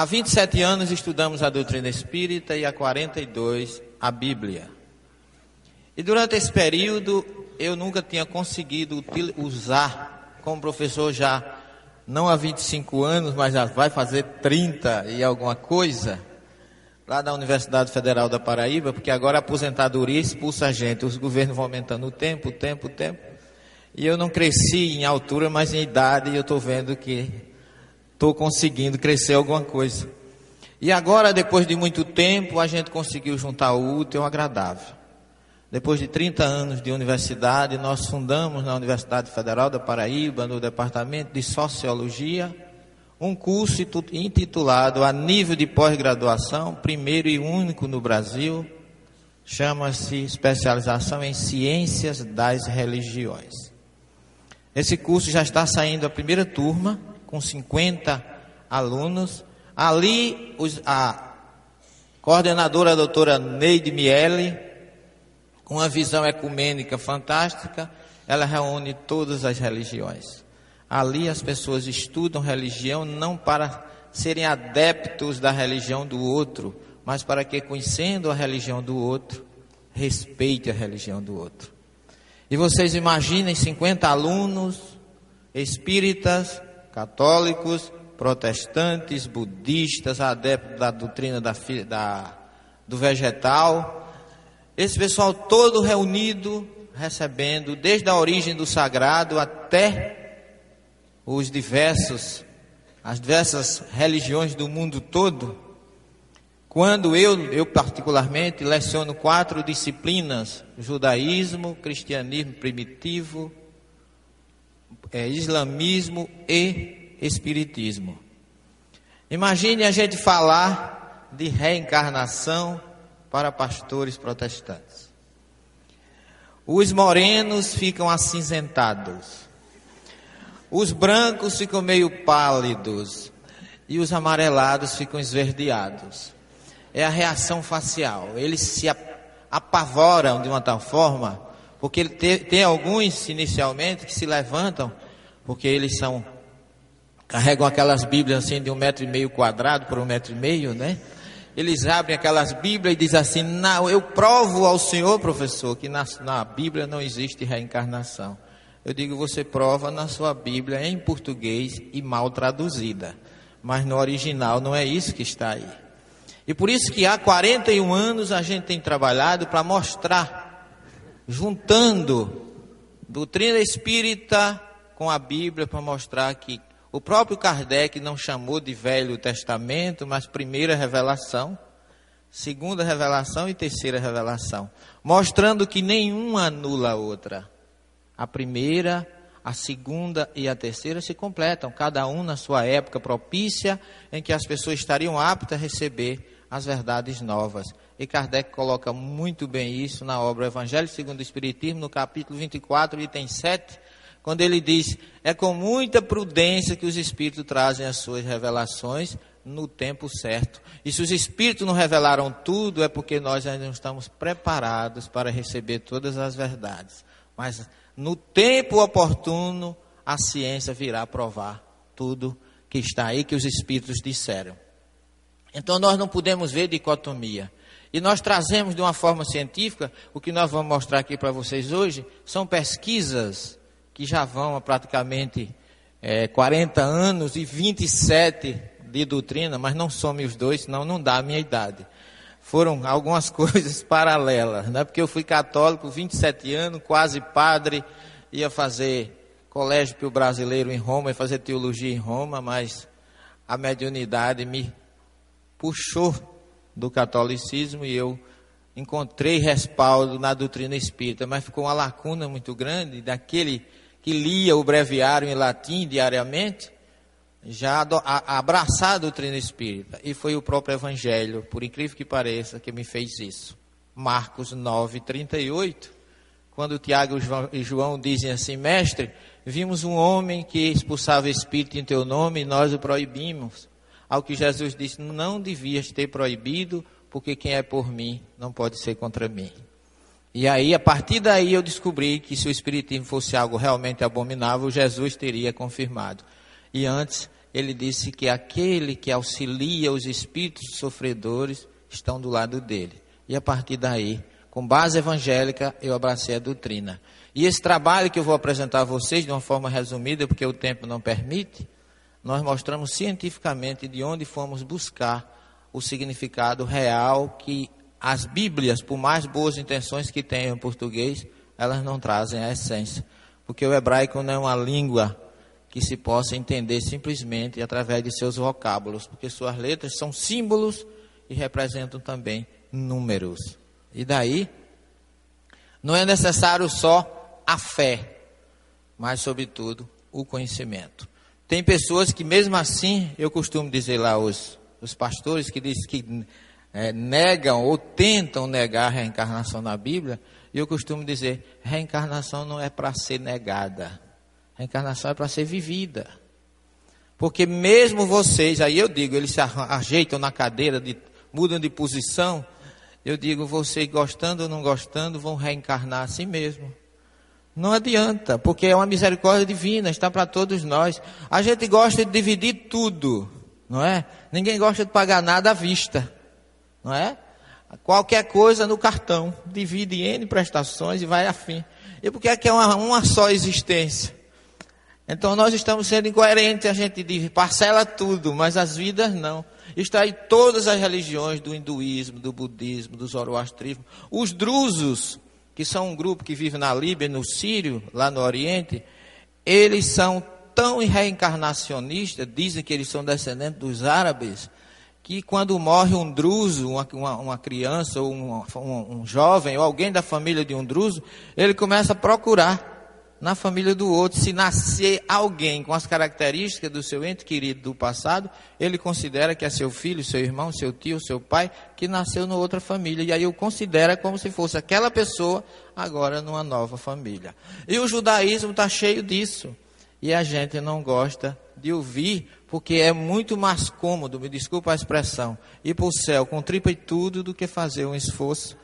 Há 27 anos estudamos a doutrina espírita e há 42 a Bíblia. E durante esse período eu nunca tinha conseguido usar, como professor já não há 25 anos, mas já vai fazer 30 e alguma coisa, lá da Universidade Federal da Paraíba, porque agora a aposentadoria expulsa a gente, os governos vão aumentando o tempo, o tempo, o tempo. E eu não cresci em altura, mas em idade, e eu estou vendo que estou conseguindo crescer alguma coisa. E agora, depois de muito tempo, a gente conseguiu juntar o útil ao agradável. Depois de 30 anos de universidade, nós fundamos na Universidade Federal da Paraíba, no Departamento de Sociologia, um curso intitulado a nível de pós-graduação, primeiro e único no Brasil, chama-se Especialização em Ciências das Religiões. Esse curso já está saindo a primeira turma, com 50 alunos. Ali, os, a coordenadora a doutora Neide Miele, com uma visão ecumênica fantástica, ela reúne todas as religiões. Ali as pessoas estudam religião não para serem adeptos da religião do outro, mas para que, conhecendo a religião do outro, respeite a religião do outro. E vocês imaginem 50 alunos espíritas católicos, protestantes, budistas, adeptos da doutrina da, da, do vegetal. Esse pessoal todo reunido, recebendo, desde a origem do sagrado até os diversos, as diversas religiões do mundo todo. Quando eu, eu particularmente, leciono quatro disciplinas: judaísmo, cristianismo primitivo, é, islamismo e espiritismo. Imagine a gente falar de reencarnação para pastores protestantes. Os morenos ficam acinzentados. Os brancos ficam meio pálidos. E os amarelados ficam esverdeados. É a reação facial. Eles se apavoram de uma tal forma porque tem, alguns inicialmente que se levantam, porque eles são, carregam aquelas Bíblias assim de um metro e meio quadrado por um metro e meio, né? Eles abrem aquelas Bíblias e dizem assim: Não, eu provo ao Senhor, professor, que na, na Bíblia não existe reencarnação. Eu digo: Você prova na sua Bíblia em português e mal traduzida, mas no original não é isso que está aí. E por isso que há 41 anos a gente tem trabalhado para mostrar juntando doutrina espírita com a Bíblia para mostrar que o próprio Kardec não chamou de Velho Testamento, mas primeira revelação, segunda revelação e terceira revelação, mostrando que nenhuma anula a outra. A primeira, a segunda e a terceira se completam, cada um na sua época propícia em que as pessoas estariam aptas a receber as verdades novas. E Kardec coloca muito bem isso na obra Evangelho segundo o Espiritismo, no capítulo 24, item 7, quando ele diz: É com muita prudência que os Espíritos trazem as suas revelações no tempo certo. E se os Espíritos não revelaram tudo, é porque nós ainda não estamos preparados para receber todas as verdades. Mas no tempo oportuno, a ciência virá provar tudo que está aí que os Espíritos disseram. Então nós não podemos ver dicotomia. E nós trazemos de uma forma científica, o que nós vamos mostrar aqui para vocês hoje, são pesquisas que já vão há praticamente é, 40 anos e 27 de doutrina, mas não some os dois, senão não dá a minha idade. Foram algumas coisas paralelas, né? porque eu fui católico, 27 anos, quase padre, ia fazer colégio para o brasileiro em Roma, ia fazer teologia em Roma, mas a mediunidade me puxou do catolicismo e eu encontrei respaldo na doutrina espírita, mas ficou uma lacuna muito grande daquele que lia o breviário em latim diariamente, já abraçar a doutrina espírita. E foi o próprio Evangelho, por incrível que pareça, que me fez isso. Marcos 9, 38, quando Tiago e João dizem assim: Mestre, vimos um homem que expulsava espírito em teu nome e nós o proibimos. Ao que Jesus disse: Não devias ter proibido, porque quem é por mim não pode ser contra mim. E aí, a partir daí, eu descobri que se o Espiritismo fosse algo realmente abominável, Jesus teria confirmado. E antes, ele disse que aquele que auxilia os espíritos sofredores estão do lado dele. E a partir daí, com base evangélica, eu abracei a doutrina. E esse trabalho que eu vou apresentar a vocês de uma forma resumida, porque o tempo não permite, nós mostramos cientificamente de onde fomos buscar o significado real que as Bíblias, por mais boas intenções que tenham em português, elas não trazem a essência. Porque o hebraico não é uma língua que se possa entender simplesmente através de seus vocábulos, porque suas letras são símbolos e representam também números. E daí, não é necessário só a fé, mas, sobretudo, o conhecimento. Tem pessoas que, mesmo assim, eu costumo dizer lá os, os pastores que dizem que é, negam ou tentam negar a reencarnação na Bíblia, e eu costumo dizer: reencarnação não é para ser negada Reencarnação é para ser vivida. Porque mesmo vocês, aí eu digo, eles se ajeitam na cadeira, de, mudam de posição. Eu digo, vocês gostando ou não gostando, vão reencarnar assim mesmo. Não adianta, porque é uma misericórdia divina, está para todos nós. A gente gosta de dividir tudo, não é? Ninguém gosta de pagar nada à vista, não é? Qualquer coisa no cartão, divide em N prestações e vai afim. E porque aqui é uma, uma só existência. Então nós estamos sendo incoerentes, a gente diz, parcela tudo, mas as vidas não. Está aí todas as religiões do hinduísmo, do budismo, do zoroastrismo. Os drusos, que são um grupo que vive na Líbia, no Sírio, lá no Oriente, eles são tão reencarnacionistas, dizem que eles são descendentes dos árabes, que quando morre um druso, uma, uma, uma criança, ou um, um, um jovem, ou alguém da família de um druso, ele começa a procurar na família do outro, se nascer alguém com as características do seu ente querido do passado, ele considera que é seu filho, seu irmão, seu tio, seu pai, que nasceu na outra família. E aí o considera como se fosse aquela pessoa agora numa nova família. E o judaísmo está cheio disso. E a gente não gosta de ouvir, porque é muito mais cômodo, me desculpa a expressão, ir para o céu com tripa e tudo do que fazer um esforço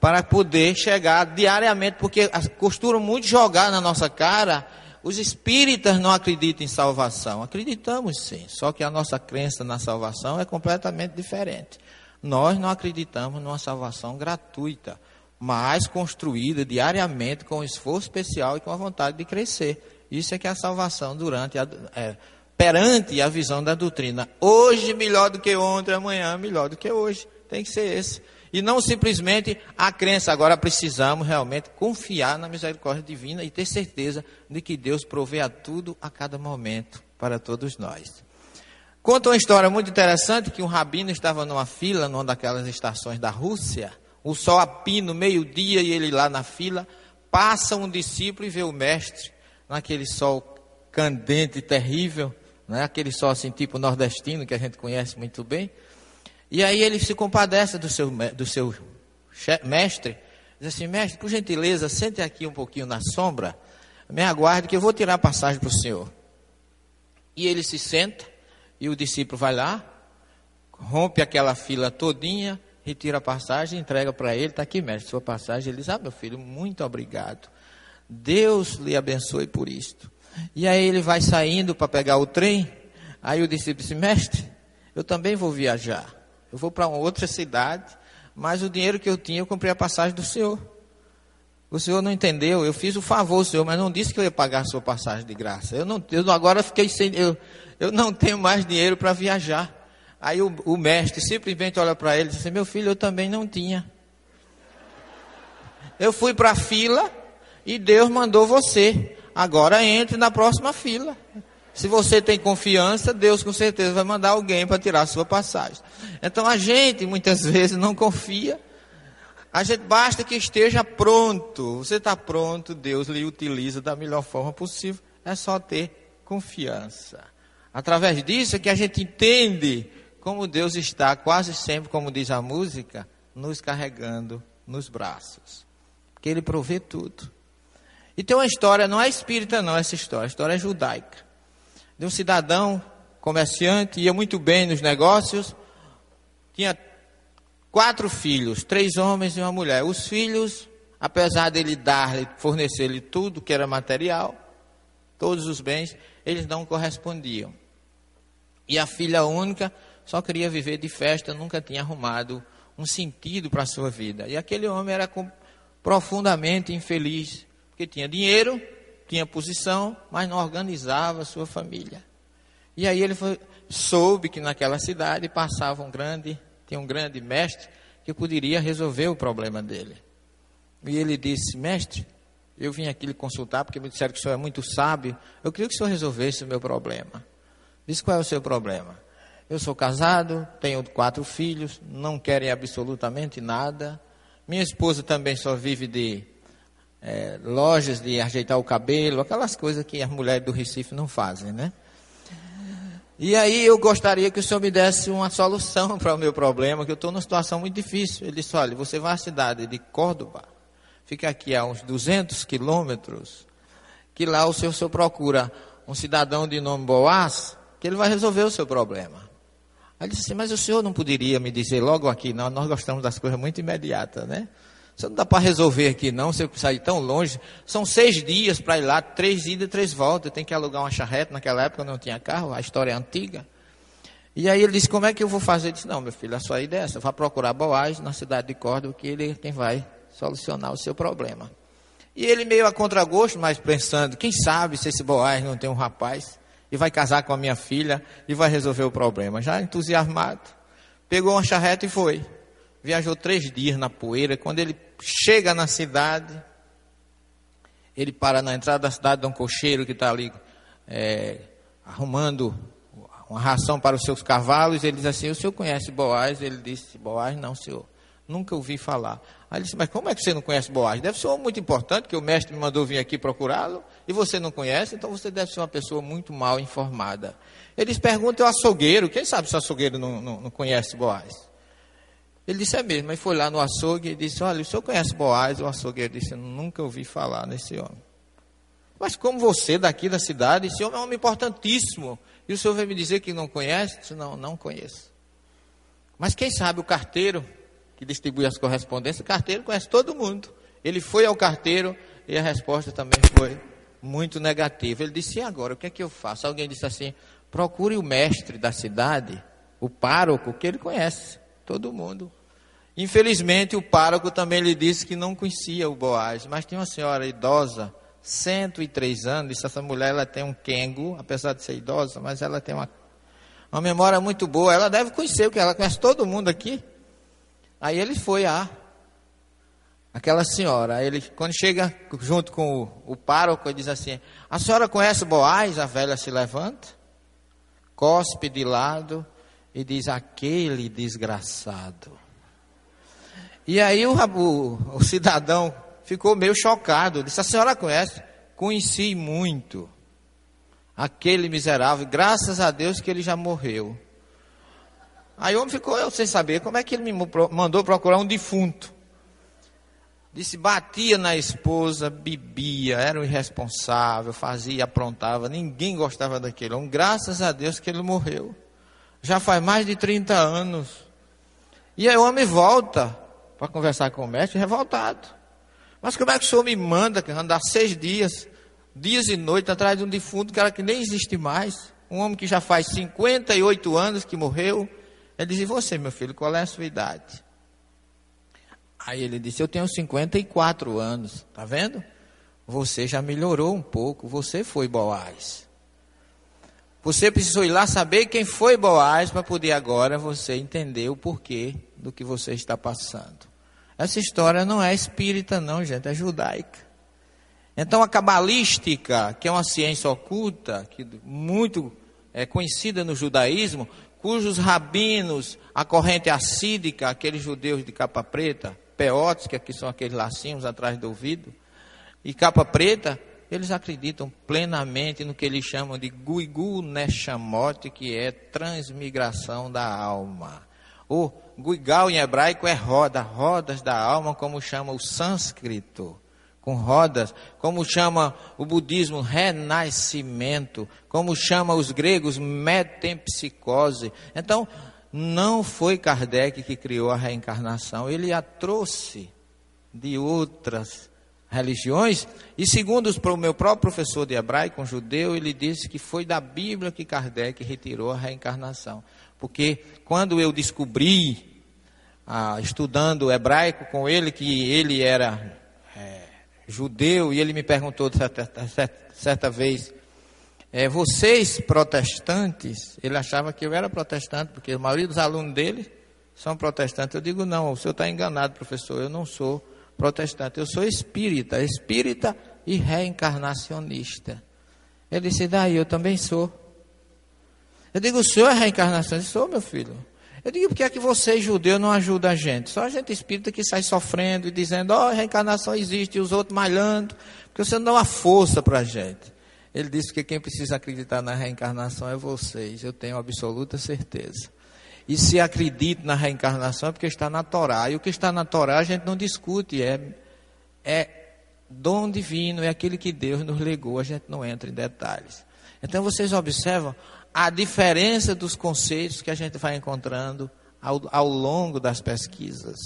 para poder chegar diariamente, porque costuram muito jogar na nossa cara. Os espíritas não acreditam em salvação. Acreditamos sim, só que a nossa crença na salvação é completamente diferente. Nós não acreditamos numa salvação gratuita, mas construída diariamente com esforço especial e com a vontade de crescer. Isso é que é a salvação durante a, é, perante a visão da doutrina. Hoje melhor do que ontem, amanhã melhor do que hoje. Tem que ser esse. E não simplesmente a crença. Agora precisamos realmente confiar na misericórdia divina e ter certeza de que Deus provê a tudo a cada momento para todos nós. Conta uma história muito interessante que um rabino estava numa fila, numa daquelas estações da Rússia. O sol a pino, meio-dia, e ele lá na fila. Passa um discípulo e vê o mestre naquele sol candente terrível, né? aquele sol assim tipo nordestino que a gente conhece muito bem. E aí ele se compadece do seu, do seu mestre, diz assim, mestre, por gentileza, sente aqui um pouquinho na sombra, me aguarde que eu vou tirar a passagem para o senhor. E ele se senta, e o discípulo vai lá, rompe aquela fila todinha, retira a passagem, entrega para ele, está aqui, mestre, sua passagem. Ele diz, ah, meu filho, muito obrigado. Deus lhe abençoe por isto. E aí ele vai saindo para pegar o trem, aí o discípulo diz, mestre, eu também vou viajar. Eu vou para outra cidade, mas o dinheiro que eu tinha, eu comprei a passagem do senhor. O senhor não entendeu, eu fiz o favor, senhor, mas não disse que eu ia pagar a sua passagem de graça. Eu não, eu agora fiquei sem, eu, eu não tenho mais dinheiro para viajar. Aí o, o, mestre simplesmente olha para ele e diz assim, meu filho, eu também não tinha. Eu fui para a fila e Deus mandou você. Agora entre na próxima fila. Se você tem confiança, Deus com certeza vai mandar alguém para tirar a sua passagem. Então a gente muitas vezes não confia. A gente basta que esteja pronto. Você está pronto, Deus lhe utiliza da melhor forma possível. É só ter confiança. Através disso é que a gente entende como Deus está, quase sempre, como diz a música, nos carregando nos braços. Porque Ele provê tudo. E tem uma história, não é espírita não essa história, a história é judaica de um cidadão comerciante, ia muito bem nos negócios, tinha quatro filhos, três homens e uma mulher. Os filhos, apesar dele dar-lhe, fornecer-lhe tudo que era material, todos os bens, eles não correspondiam. E a filha única só queria viver de festa, nunca tinha arrumado um sentido para a sua vida. E aquele homem era profundamente infeliz, porque tinha dinheiro, tinha posição, mas não organizava a sua família. E aí ele foi, soube que naquela cidade passava um grande, tinha um grande mestre que poderia resolver o problema dele. E ele disse: Mestre, eu vim aqui lhe consultar porque me disseram que o senhor é muito sábio. Eu queria que o senhor resolvesse o meu problema. Disse: Qual é o seu problema? Eu sou casado, tenho quatro filhos, não querem absolutamente nada. Minha esposa também só vive de é, lojas de ajeitar o cabelo, aquelas coisas que as mulheres do Recife não fazem, né? E aí eu gostaria que o senhor me desse uma solução para o meu problema, que eu estou numa situação muito difícil. Ele disse, olha, você vai à cidade de Córdoba, fica aqui a uns 200 quilômetros, que lá o senhor, o senhor procura um cidadão de nome Boaz, que ele vai resolver o seu problema. Aí ele disse mas o senhor não poderia me dizer logo aqui, não, nós gostamos das coisas muito imediatas, né? Você não dá para resolver aqui não, você sair tão longe. São seis dias para ir lá, três idas e três voltas. Tem que alugar uma charrete, naquela época não tinha carro, a história é antiga. E aí ele disse, como é que eu vou fazer? Ele disse, não, meu filho, a sua ideia é essa, vá procurar Boaz na cidade de Córdoba, que ele é quem vai solucionar o seu problema. E ele meio a contragosto, mas pensando, quem sabe se esse Boaz não tem um rapaz e vai casar com a minha filha e vai resolver o problema. Já entusiasmado, pegou uma charrete e foi. Viajou três dias na poeira. Quando ele chega na cidade, ele para na entrada da cidade de um cocheiro que está ali é, arrumando uma ração para os seus cavalos. Ele diz assim: O senhor conhece Boaz? Ele disse: Boaz, não, senhor. Nunca ouvi falar. Aí ele disse: Mas como é que você não conhece Boaz? Deve ser um muito importante, que o mestre me mandou vir aqui procurá-lo e você não conhece, então você deve ser uma pessoa muito mal informada. Eles perguntam ao açougueiro: Quem sabe se o açougueiro não, não, não conhece Boaz? Ele disse, é mesmo. Aí foi lá no açougue e disse, olha, o senhor conhece Boaz? O açougueiro disse, nunca ouvi falar nesse homem. Mas como você daqui da cidade, esse homem é um homem importantíssimo. E o senhor vem me dizer que não conhece? Disse, não, não conheço. Mas quem sabe o carteiro, que distribui as correspondências, o carteiro conhece todo mundo. Ele foi ao carteiro e a resposta também foi muito negativa. Ele disse, e agora, o que é que eu faço? Alguém disse assim, procure o mestre da cidade, o pároco, que ele conhece, todo mundo. Infelizmente, o pároco também lhe disse que não conhecia o Boaz, mas tinha uma senhora idosa, 103 anos, disse, essa mulher ela tem um quengo, apesar de ser idosa, mas ela tem uma, uma memória muito boa, ela deve conhecer, porque ela conhece todo mundo aqui. Aí ele foi a aquela senhora, ele, quando chega junto com o, o pároco, ele diz assim, a senhora conhece Boaz? A velha se levanta, cospe de lado e diz, aquele desgraçado. E aí o, o, o cidadão ficou meio chocado. Disse: A senhora conhece? Conheci muito. Aquele miserável, graças a Deus que ele já morreu. Aí o homem ficou eu sem saber como é que ele me mandou procurar um defunto. Disse, batia na esposa, bebia, era um irresponsável, fazia, aprontava, ninguém gostava daquele homem. Graças a Deus que ele morreu. Já faz mais de 30 anos. E aí o homem volta para conversar com o mestre, revoltado. Mas como é que o senhor me manda andar seis dias, dias e noites, atrás de um defunto, cara que nem existe mais? Um homem que já faz 58 anos que morreu. Ele diz, e você, meu filho, qual é a sua idade? Aí ele disse, eu tenho 54 anos, tá vendo? Você já melhorou um pouco, você foi Boaz. Você precisou ir lá saber quem foi Boaz para poder agora você entender o porquê do que você está passando. Essa história não é espírita, não, gente, é judaica. Então a cabalística, que é uma ciência oculta, que muito é conhecida no judaísmo, cujos rabinos, a corrente assídica, aqueles judeus de capa preta, peotes, que são aqueles lacinhos atrás do ouvido, e capa preta, eles acreditam plenamente no que eles chamam de Guigu Neshamot, que é transmigração da alma. O Guigal em hebraico é roda, rodas da alma, como chama o sânscrito, com rodas, como chama o budismo renascimento, como chama os gregos metempsicose. Então, não foi Kardec que criou a reencarnação, ele a trouxe de outras religiões, e segundo o meu próprio professor de hebraico, um judeu, ele disse que foi da Bíblia que Kardec retirou a reencarnação. Porque quando eu descobri, ah, estudando hebraico com ele, que ele era é, judeu, e ele me perguntou certa, certa, certa vez, é, vocês protestantes, ele achava que eu era protestante, porque a maioria dos alunos dele são protestantes. Eu digo, não, o senhor está enganado, professor, eu não sou protestante, eu sou espírita, espírita e reencarnacionista. Ele disse, daí eu também sou. Eu digo, o senhor é reencarnacionista? Sou, meu filho. Eu digo, por que é que você, judeu, não ajuda a gente? Só a gente espírita que sai sofrendo e dizendo, ó, oh, reencarnação existe, e os outros malhando, porque você não dá uma força para a gente. Ele disse que quem precisa acreditar na reencarnação é vocês, eu tenho absoluta certeza. E se acredita na reencarnação é porque está na Torá. E o que está na Torá a gente não discute, é, é dom divino, é aquele que Deus nos legou, a gente não entra em detalhes. Então vocês observam a diferença dos conceitos que a gente vai encontrando ao, ao longo das pesquisas.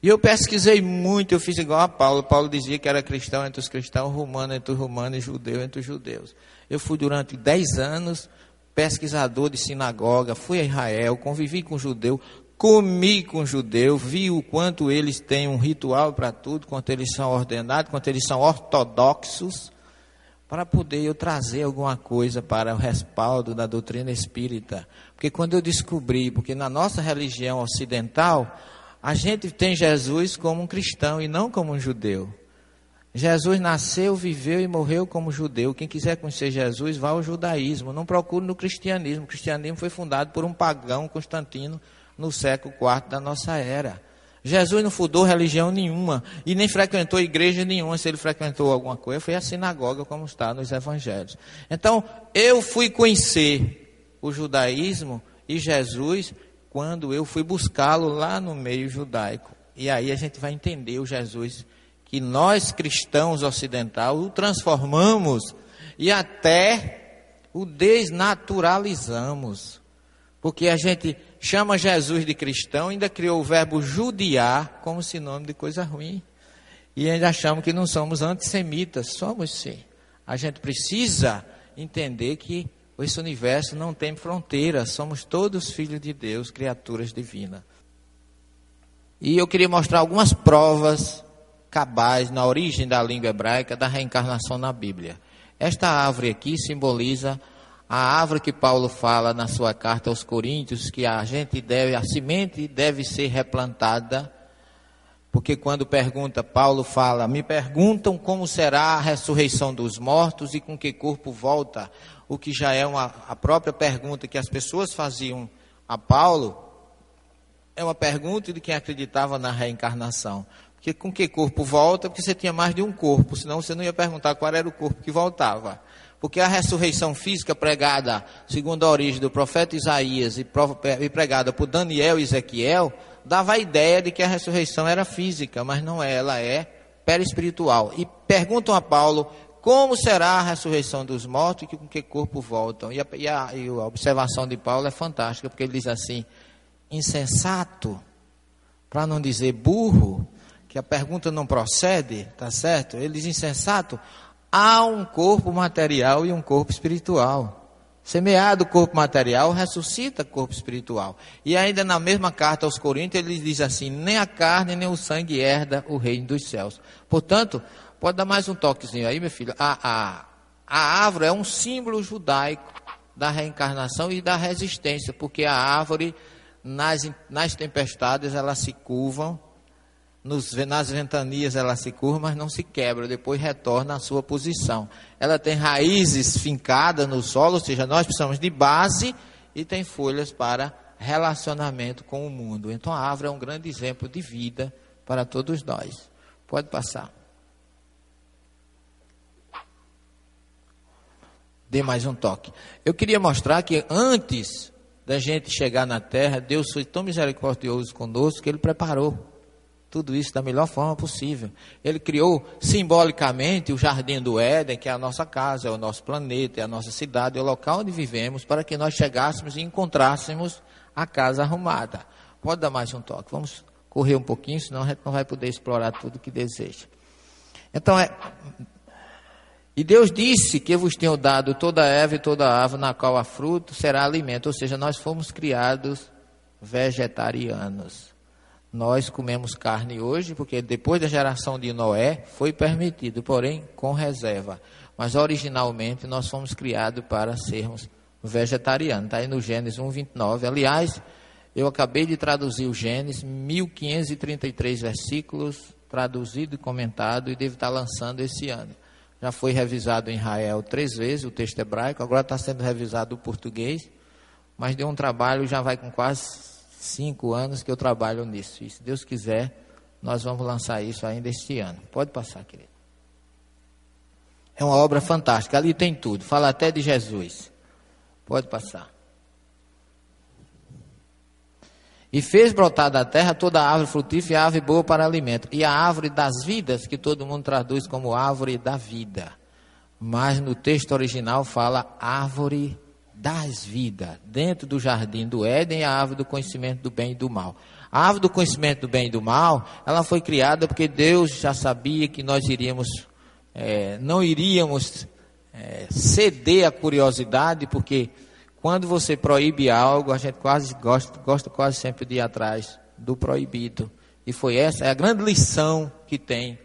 E eu pesquisei muito, eu fiz igual a Paulo. Paulo dizia que era cristão entre os cristãos, romano entre os romanos e judeu entre os judeus. Eu fui durante dez anos pesquisador de sinagoga, fui a Israel, convivi com judeu, comi com judeu, vi o quanto eles têm um ritual para tudo, quanto eles são ordenados, quanto eles são ortodoxos, para poder eu trazer alguma coisa para o respaldo da doutrina espírita. Porque quando eu descobri, porque na nossa religião ocidental, a gente tem Jesus como um cristão e não como um judeu. Jesus nasceu, viveu e morreu como judeu. Quem quiser conhecer Jesus, vá ao judaísmo. Não procure no cristianismo. O cristianismo foi fundado por um pagão, Constantino, no século IV da nossa era. Jesus não fundou religião nenhuma e nem frequentou igreja nenhuma. Se ele frequentou alguma coisa, foi a sinagoga, como está nos evangelhos. Então, eu fui conhecer o judaísmo e Jesus quando eu fui buscá-lo lá no meio judaico. E aí a gente vai entender o Jesus que nós cristãos ocidentais o transformamos e até o desnaturalizamos. Porque a gente chama Jesus de cristão, ainda criou o verbo judiar como sinônimo de coisa ruim. E ainda achamos que não somos antissemitas. Somos sim. A gente precisa entender que esse universo não tem fronteiras. Somos todos filhos de Deus, criaturas divinas. E eu queria mostrar algumas provas cabais na origem da língua hebraica da reencarnação na Bíblia. Esta árvore aqui simboliza a árvore que Paulo fala na sua carta aos Coríntios, que a gente deve, a semente deve ser replantada, porque quando pergunta, Paulo fala, me perguntam como será a ressurreição dos mortos e com que corpo volta, o que já é uma, a própria pergunta que as pessoas faziam a Paulo, é uma pergunta de quem acreditava na reencarnação. Porque com que corpo volta? Porque você tinha mais de um corpo, senão você não ia perguntar qual era o corpo que voltava. Porque a ressurreição física pregada, segundo a origem do profeta Isaías e pregada por Daniel e Ezequiel, dava a ideia de que a ressurreição era física, mas não é, ela é perispiritual. E perguntam a Paulo como será a ressurreição dos mortos e com que corpo voltam. E a, e a, e a observação de Paulo é fantástica, porque ele diz assim: insensato, para não dizer burro, que a pergunta não procede, tá certo? Ele diz insensato, há um corpo material e um corpo espiritual. Semeado o corpo material, ressuscita o corpo espiritual. E ainda na mesma carta aos Coríntios, ele diz assim: nem a carne nem o sangue herda o reino dos céus. Portanto, pode dar mais um toquezinho aí, meu filho. A, a, a árvore é um símbolo judaico da reencarnação e da resistência, porque a árvore, nas, nas tempestades, elas se curvam nos, nas ventanias ela se curva, mas não se quebra, depois retorna à sua posição. Ela tem raízes fincadas no solo, ou seja, nós precisamos de base e tem folhas para relacionamento com o mundo. Então a árvore é um grande exemplo de vida para todos nós. Pode passar. Dê mais um toque. Eu queria mostrar que antes da gente chegar na terra, Deus foi tão misericordioso conosco que Ele preparou tudo isso da melhor forma possível. Ele criou simbolicamente o jardim do Éden, que é a nossa casa, é o nosso planeta, é a nossa cidade, é o local onde vivemos, para que nós chegássemos e encontrássemos a casa arrumada. Pode dar mais um toque. Vamos correr um pouquinho, senão a gente não vai poder explorar tudo que deseja. Então é. E Deus disse que vos tenho dado toda a erva e toda a árvore na qual há fruto será alimento. Ou seja, nós fomos criados vegetarianos. Nós comemos carne hoje porque depois da geração de Noé foi permitido, porém com reserva. Mas originalmente nós fomos criados para sermos vegetarianos. Está aí no Gênesis 1:29. Aliás, eu acabei de traduzir o Gênesis, 1533 versículos, traduzido e comentado, e devo estar lançando esse ano. Já foi revisado em Israel três vezes o texto hebraico, agora está sendo revisado o português, mas deu um trabalho, já vai com quase cinco anos que eu trabalho nisso. E se Deus quiser, nós vamos lançar isso ainda este ano. Pode passar, querido. É uma obra fantástica. Ali tem tudo. Fala até de Jesus. Pode passar. E fez brotar da terra toda árvore frutífera e árvore boa para alimento. E a árvore das vidas, que todo mundo traduz como árvore da vida. Mas no texto original fala árvore das vidas, dentro do jardim do Éden, a árvore do conhecimento do bem e do mal. A árvore do conhecimento do bem e do mal, ela foi criada porque Deus já sabia que nós iríamos, é, não iríamos é, ceder à curiosidade, porque quando você proíbe algo, a gente quase gosta, gosta quase sempre de ir atrás do proibido. E foi essa é a grande lição que tem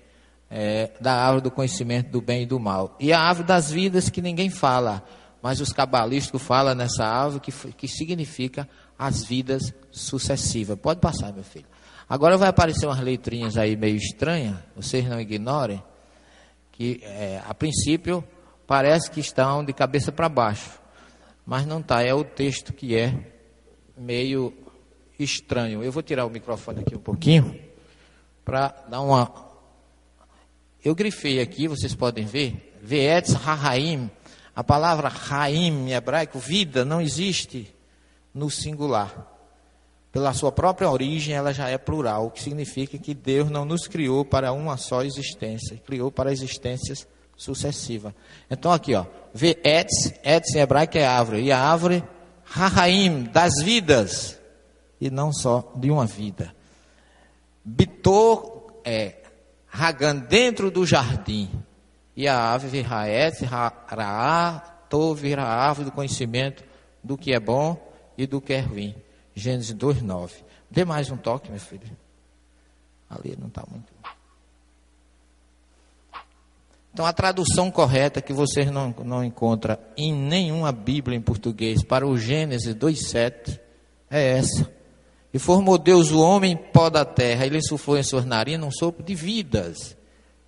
é, da árvore do conhecimento do bem e do mal. E a árvore das vidas que ninguém fala mas os cabalísticos falam nessa árvore que, que significa as vidas sucessivas. Pode passar, meu filho. Agora vai aparecer umas letrinhas aí meio estranhas, vocês não ignorem, que é, a princípio parece que estão de cabeça para baixo, mas não está, é o texto que é meio estranho. Eu vou tirar o microfone aqui um pouquinho para dar uma. Eu grifei aqui, vocês podem ver, Veetz Rahaim a palavra Raim em hebraico, vida, não existe no singular. Pela sua própria origem, ela já é plural, o que significa que Deus não nos criou para uma só existência, criou para existências sucessivas. Então, aqui, ó, vê Etz, Etz em hebraico é árvore, e a árvore, Rahaim, das vidas, e não só de uma vida. Bitor é Hagan, dentro do jardim. E a ave virraet, raá, to vira a árvore do conhecimento do que é bom e do que é ruim. Gênesis 2,9. Dê mais um toque, meu filho. Ali não está muito. Então, a tradução correta que vocês não, não encontram em nenhuma Bíblia em português para o Gênesis 2,7 é essa. E formou Deus o homem pó da terra, ele suflou em suas narinas um sopro de vidas,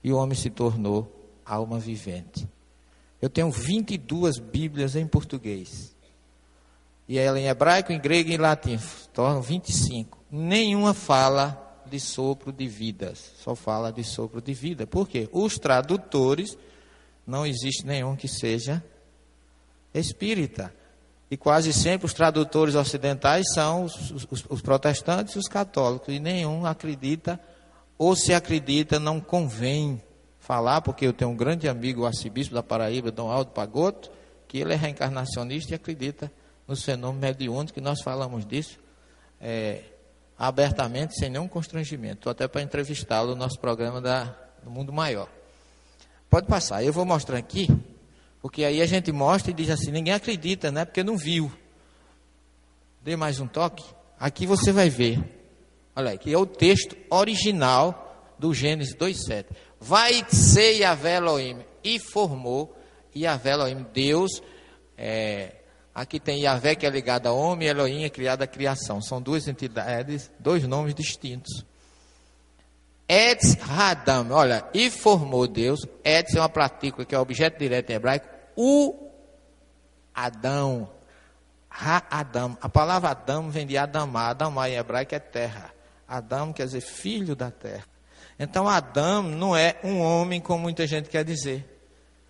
e o homem se tornou alma vivente. Eu tenho 22 Bíblias em português. E ela em hebraico, em grego e em latim. Tornam 25. Nenhuma fala de sopro de vidas. Só fala de sopro de vida. Por quê? Os tradutores, não existe nenhum que seja espírita. E quase sempre os tradutores ocidentais são os, os, os protestantes e os católicos. E nenhum acredita, ou se acredita, não convém falar, porque eu tenho um grande amigo, o arcebispo da Paraíba, Dom Aldo Pagoto, que ele é reencarnacionista e acredita nos fenômenos mediúnicos, que nós falamos disso é, abertamente, sem nenhum constrangimento. Estou até para entrevistá-lo no nosso programa da, do Mundo Maior. Pode passar, eu vou mostrar aqui, porque aí a gente mostra e diz assim, ninguém acredita, né? Porque não viu. Dê mais um toque. Aqui você vai ver. Olha aqui, é o texto original do Gênesis 2,7. Vai ser Yahvé Elohim. E formou Yahvé Elohim. Deus, é, aqui tem Yahvé que é ligado a homem, e Elohim é criado a criação. São duas entidades, dois nomes distintos. Etz Hadam, olha, e formou Deus. Etz é uma partícula que é objeto direto em hebraico. O Adão. Ha-Adam. A palavra Adão vem de Adamá. Adamá em hebraico é terra. Adão quer dizer filho da terra. Então Adão não é um homem como muita gente quer dizer.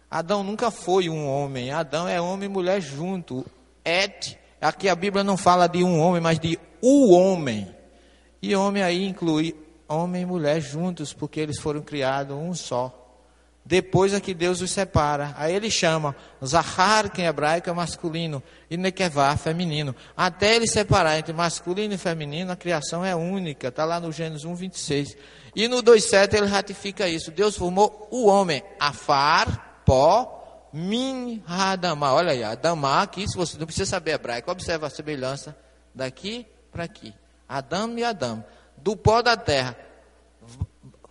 Adão nunca foi um homem. Adão é homem e mulher junto. Et, aqui a Bíblia não fala de um homem, mas de o homem. E homem aí inclui homem e mulher juntos, porque eles foram criados um só. Depois é que Deus os separa. Aí ele chama Zahar, que em hebraico é masculino, e Nekevá, feminino. Até ele separar entre masculino e feminino, a criação é única. Está lá no Gênesis 1, 26. E no 2,7 ele ratifica isso. Deus formou o homem, Afar, pó, Min, Hadamá. Olha aí, Adamá, aqui, se você não precisa saber hebraico, observa a semelhança daqui para aqui. Adão e Adão. Do pó da terra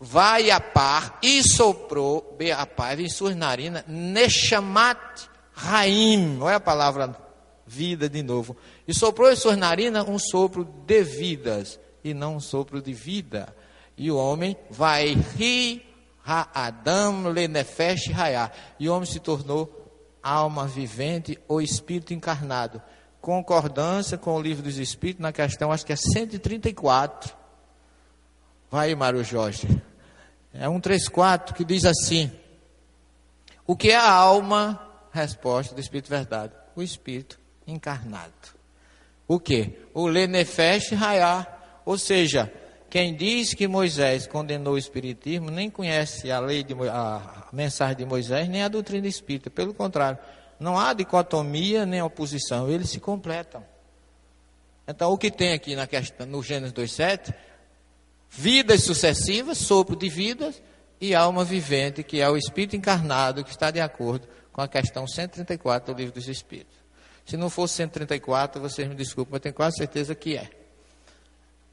vai a par e soprou, Beapar, em suas narinas, Neshamat Raim, olha a palavra vida de novo, e soprou em suas narinas um sopro de vidas, e não um sopro de vida. E o homem vai ri Adam lenefesh raiá. E o homem se tornou alma vivente ou espírito encarnado. Concordância com o livro dos Espíritos na questão, acho que é 134. Vai, Mário Jorge. É um 3,4 que diz assim: O que é a alma? Resposta do Espírito Verdade: O Espírito encarnado. O que? O Lenefesh Rayá. Ou seja, quem diz que Moisés condenou o Espiritismo nem conhece a lei de, a mensagem de Moisés, nem a doutrina espírita. Pelo contrário, não há dicotomia nem oposição, eles se completam. Então, o que tem aqui na questão, no Gênesis 2,7 vidas sucessivas, sopro de vidas, e alma vivente, que é o Espírito encarnado, que está de acordo com a questão 134 do Livro dos Espíritos. Se não fosse 134, vocês me desculpem, eu tenho quase certeza que é.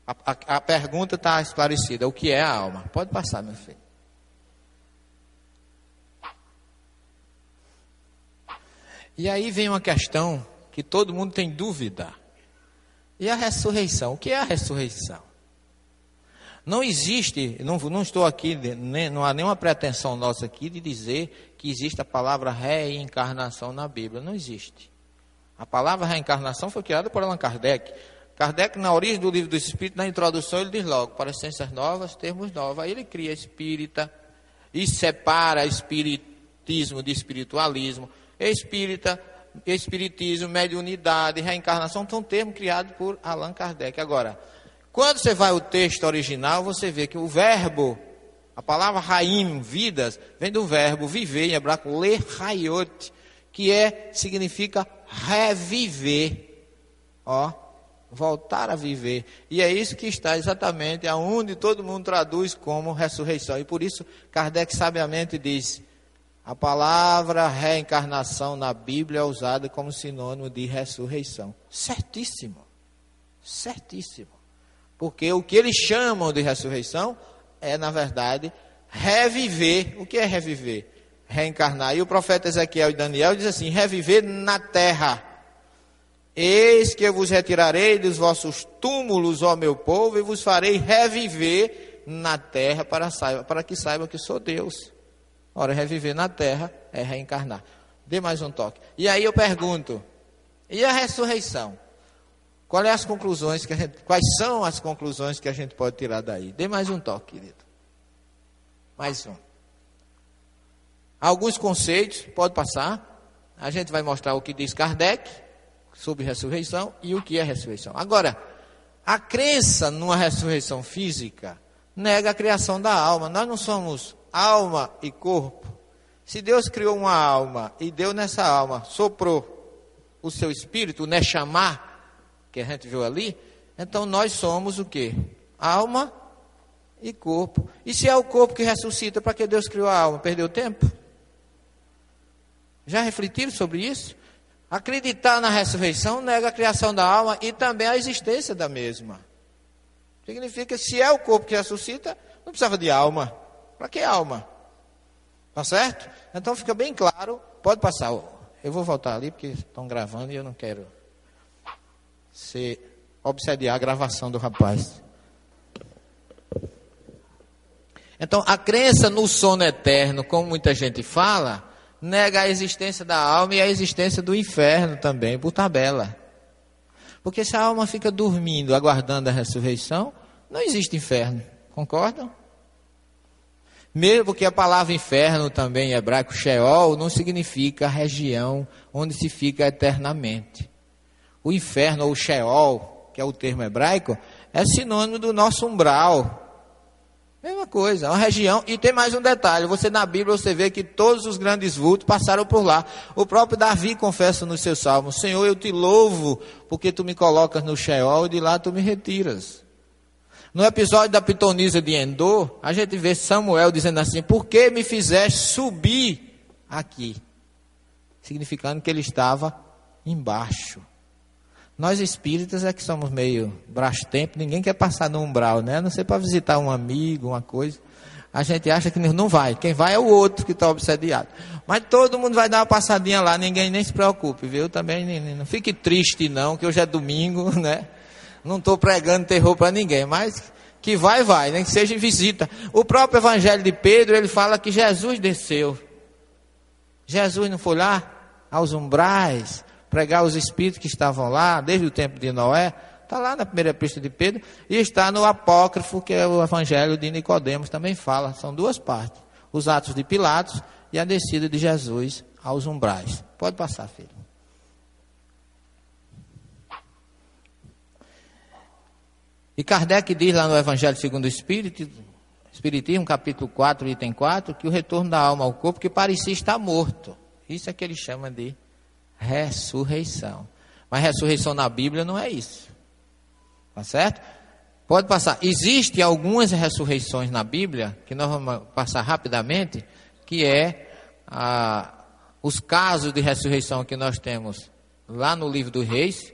A, a, a pergunta está esclarecida: o que é a alma? Pode passar, meu filho. E aí vem uma questão que todo mundo tem dúvida. E a ressurreição? O que é a ressurreição? Não existe, não, não estou aqui, nem, não há nenhuma pretensão nossa aqui de dizer que existe a palavra reencarnação na Bíblia. Não existe. A palavra reencarnação foi criada por Allan Kardec. Kardec, na origem do livro do Espírito, na introdução, ele diz logo: para ciências novas, termos novos. Aí ele cria espírita e separa espiritismo de espiritualismo. Espírita, espiritismo, mediunidade, reencarnação são termos criados por Allan Kardec. Agora, quando você vai ao texto original, você vê que o verbo, a palavra raim, vidas, vem do verbo viver em hebraico lehayot, que é, significa reviver. Ó, voltar a viver. E é isso que está exatamente aonde todo mundo traduz como ressurreição. E por isso Kardec sabiamente diz: a palavra reencarnação na Bíblia é usada como sinônimo de ressurreição. Certíssimo. Certíssimo. Porque o que eles chamam de ressurreição é, na verdade, reviver. O que é reviver? Reencarnar. E o profeta Ezequiel e Daniel diz assim: reviver na terra. Eis que eu vos retirarei dos vossos túmulos, ó meu povo, e vos farei reviver na terra para, saiba, para que saibam que sou Deus. Ora, reviver na terra é reencarnar. Dê mais um toque. E aí eu pergunto: e a ressurreição? Quais é as conclusões que a gente, quais são as conclusões que a gente pode tirar daí? Dê mais um toque, querido. Mais um. Alguns conceitos, pode passar. A gente vai mostrar o que diz Kardec sobre ressurreição e o que é ressurreição. Agora, a crença numa ressurreição física nega a criação da alma. Nós não somos alma e corpo. Se Deus criou uma alma e deu nessa alma, soprou o seu espírito, o Nechamar, que a gente viu ali, então nós somos o que? Alma e corpo. E se é o corpo que ressuscita, para que Deus criou a alma? Perdeu tempo? Já refletiram sobre isso? Acreditar na ressurreição nega a criação da alma e também a existência da mesma. Significa que se é o corpo que ressuscita, não precisava de alma. Para que alma? Tá certo? Então fica bem claro. Pode passar. Eu vou voltar ali porque estão gravando e eu não quero ser obsediar a gravação do rapaz. Então, a crença no sono eterno, como muita gente fala, nega a existência da alma e a existência do inferno também, por tabela. Porque se a alma fica dormindo, aguardando a ressurreição, não existe inferno. Concordam? Mesmo porque a palavra inferno também em hebraico, Sheol, não significa região onde se fica eternamente. O inferno ou Sheol, que é o termo hebraico, é sinônimo do nosso umbral. Mesma coisa, é uma região. E tem mais um detalhe: você na Bíblia você vê que todos os grandes vultos passaram por lá. O próprio Davi confessa nos seus salmos: Senhor, eu te louvo, porque tu me colocas no Sheol e de lá tu me retiras. No episódio da pitonisa de Endor, a gente vê Samuel dizendo assim: Por que me fizeste subir aqui? Significando que ele estava embaixo. Nós espíritas é que somos meio brastempo, ninguém quer passar no umbral, né? A não ser para visitar um amigo, uma coisa. A gente acha que não vai. Quem vai é o outro que está obsediado. Mas todo mundo vai dar uma passadinha lá, ninguém nem se preocupe, viu? Também não fique triste não, que hoje é domingo, né? Não estou pregando terror para ninguém, mas que vai, vai, nem que seja em visita. O próprio Evangelho de Pedro, ele fala que Jesus desceu. Jesus não foi lá aos umbrais, pregar os espíritos que estavam lá, desde o tempo de Noé, está lá na primeira pista de Pedro, e está no apócrifo, que é o Evangelho de Nicodemos, também fala, são duas partes, os atos de Pilatos e a descida de Jesus aos umbrais. Pode passar, filho. E Kardec diz lá no Evangelho segundo o Espírito, Espiritismo, capítulo 4, item 4, que o retorno da alma ao corpo que parecia estar morto. Isso é que ele chama de ressurreição. Mas ressurreição na Bíblia não é isso. Tá certo? Pode passar. Existem algumas ressurreições na Bíblia, que nós vamos passar rapidamente, que é ah, os casos de ressurreição que nós temos lá no livro dos reis,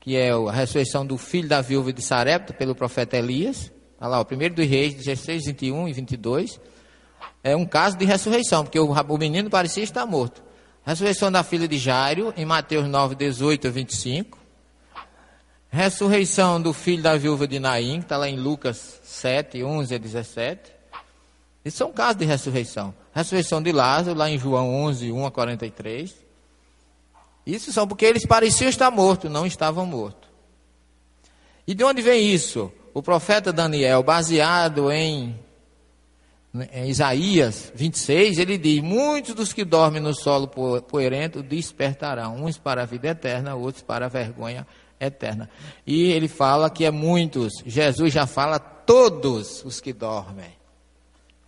que é a ressurreição do filho da viúva de Sarepta pelo profeta Elias. Olha lá, o primeiro dos reis, 16, 21 e 22. É um caso de ressurreição, porque o, o menino parecia estar morto. Ressurreição da filha de Jairo, em Mateus 9, 18 a 25. Ressurreição do filho da viúva de Naim, que está lá em Lucas 7, 11 a 17. Isso são casos de ressurreição. Ressurreição de Lázaro, lá em João 11, 1 a 43. Isso são porque eles pareciam estar mortos, não estavam mortos. E de onde vem isso? O profeta Daniel, baseado em em Isaías 26, ele diz: Muitos dos que dormem no solo poerento despertarão, uns para a vida eterna, outros para a vergonha eterna. E ele fala que é muitos, Jesus já fala todos os que dormem.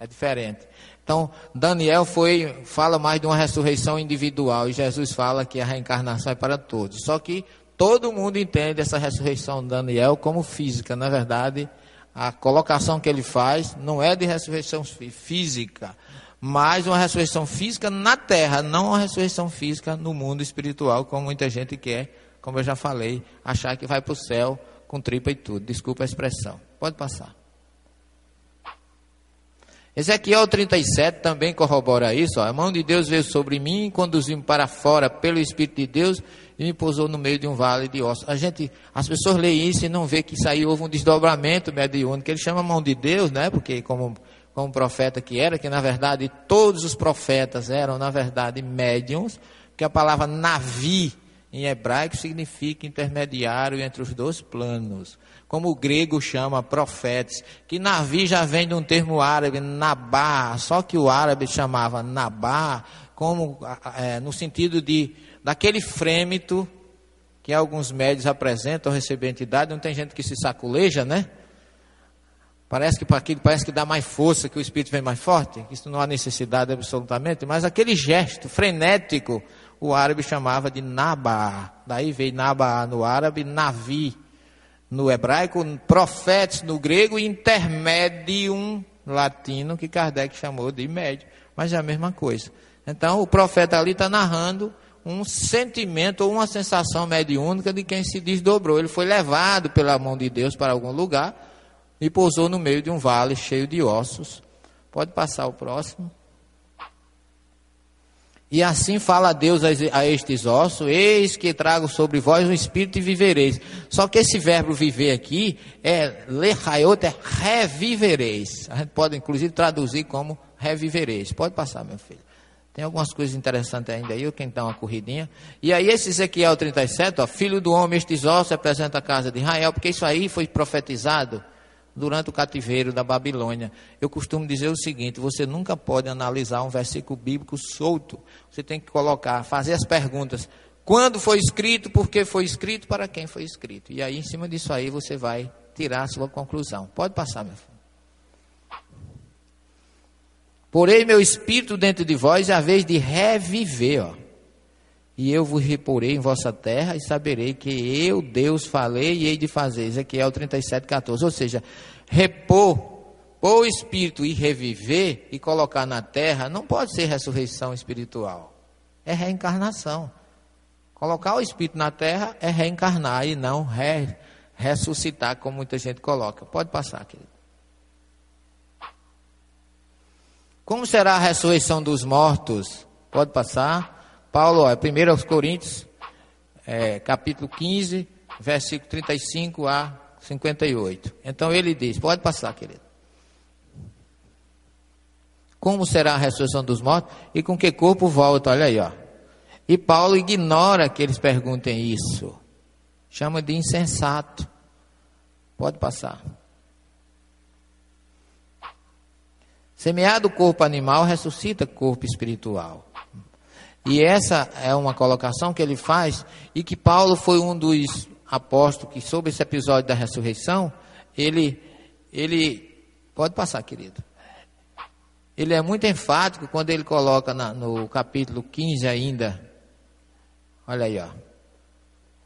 É diferente. Então, Daniel foi, fala mais de uma ressurreição individual, e Jesus fala que a reencarnação é para todos. Só que todo mundo entende essa ressurreição de Daniel como física, na verdade a colocação que ele faz não é de ressurreição física, mas uma ressurreição física na terra, não uma ressurreição física no mundo espiritual, como muita gente quer, como eu já falei, achar que vai para o céu com tripa e tudo. Desculpa a expressão. Pode passar. Ezequiel 37 também corrobora isso. Ó. A mão de Deus veio sobre mim, conduziu-me para fora pelo Espírito de Deus e me pousou no meio de um vale de ossos. A gente, as pessoas leem isso e não vê que isso aí houve um desdobramento mediúnico. Ele chama mão de Deus, né? Porque como como profeta que era, que na verdade todos os profetas eram na verdade médiums, que a palavra navi em hebraico significa intermediário entre os dois planos. Como o grego chama profetas, que navi já vem de um termo árabe, nabá, só que o árabe chamava nabá, como é, no sentido de daquele frêmito que alguns médios apresentam ao receber a entidade, não tem gente que se saculeja, né? Parece que para aquilo parece que dá mais força, que o espírito vem mais forte, isso não há necessidade absolutamente, mas aquele gesto frenético, o árabe chamava de naba. Daí veio naba no árabe, navi no hebraico, profetes no grego, intermédium latino, que Kardec chamou de médio, mas é a mesma coisa. Então o profeta ali está narrando um sentimento ou uma sensação mediúnica de quem se desdobrou. Ele foi levado pela mão de Deus para algum lugar e pousou no meio de um vale cheio de ossos. Pode passar o próximo. E assim fala Deus a estes ossos: Eis que trago sobre vós um espírito e vivereis. Só que esse verbo viver aqui é lechaiot, é revivereis. A gente pode inclusive traduzir como revivereis. Pode passar, meu filho. Tem algumas coisas interessantes ainda aí, quem dá uma corridinha. E aí esse Ezequiel 37, ó, filho do homem, estes ossos representa a casa de Israel, porque isso aí foi profetizado durante o cativeiro da Babilônia. Eu costumo dizer o seguinte: você nunca pode analisar um versículo bíblico solto. Você tem que colocar, fazer as perguntas. Quando foi escrito, por que foi escrito, para quem foi escrito. E aí, em cima disso aí, você vai tirar a sua conclusão. Pode passar, meu filho. Porei meu espírito dentro de vós, a vez de reviver, ó. E eu vos reporei em vossa terra, e saberei que eu, Deus, falei e hei de fazer. Ezequiel 37, 14. Ou seja, repor, pôr o espírito e reviver e colocar na terra, não pode ser ressurreição espiritual. É reencarnação. Colocar o espírito na terra é reencarnar e não re, ressuscitar, como muita gente coloca. Pode passar, querido. Como será a ressurreição dos mortos? Pode passar. Paulo, ó, 1 aos Coríntios, é, capítulo 15, versículo 35 a 58. Então ele diz, pode passar, querido. Como será a ressurreição dos mortos e com que corpo volta? Olha aí, ó. E Paulo ignora que eles perguntem isso. Chama de insensato. Pode passar. Semeado o corpo animal, ressuscita corpo espiritual. E essa é uma colocação que ele faz, e que Paulo foi um dos apóstolos que, sobre esse episódio da ressurreição, ele, ele, pode passar, querido. Ele é muito enfático quando ele coloca na, no capítulo 15 ainda. Olha aí, ó.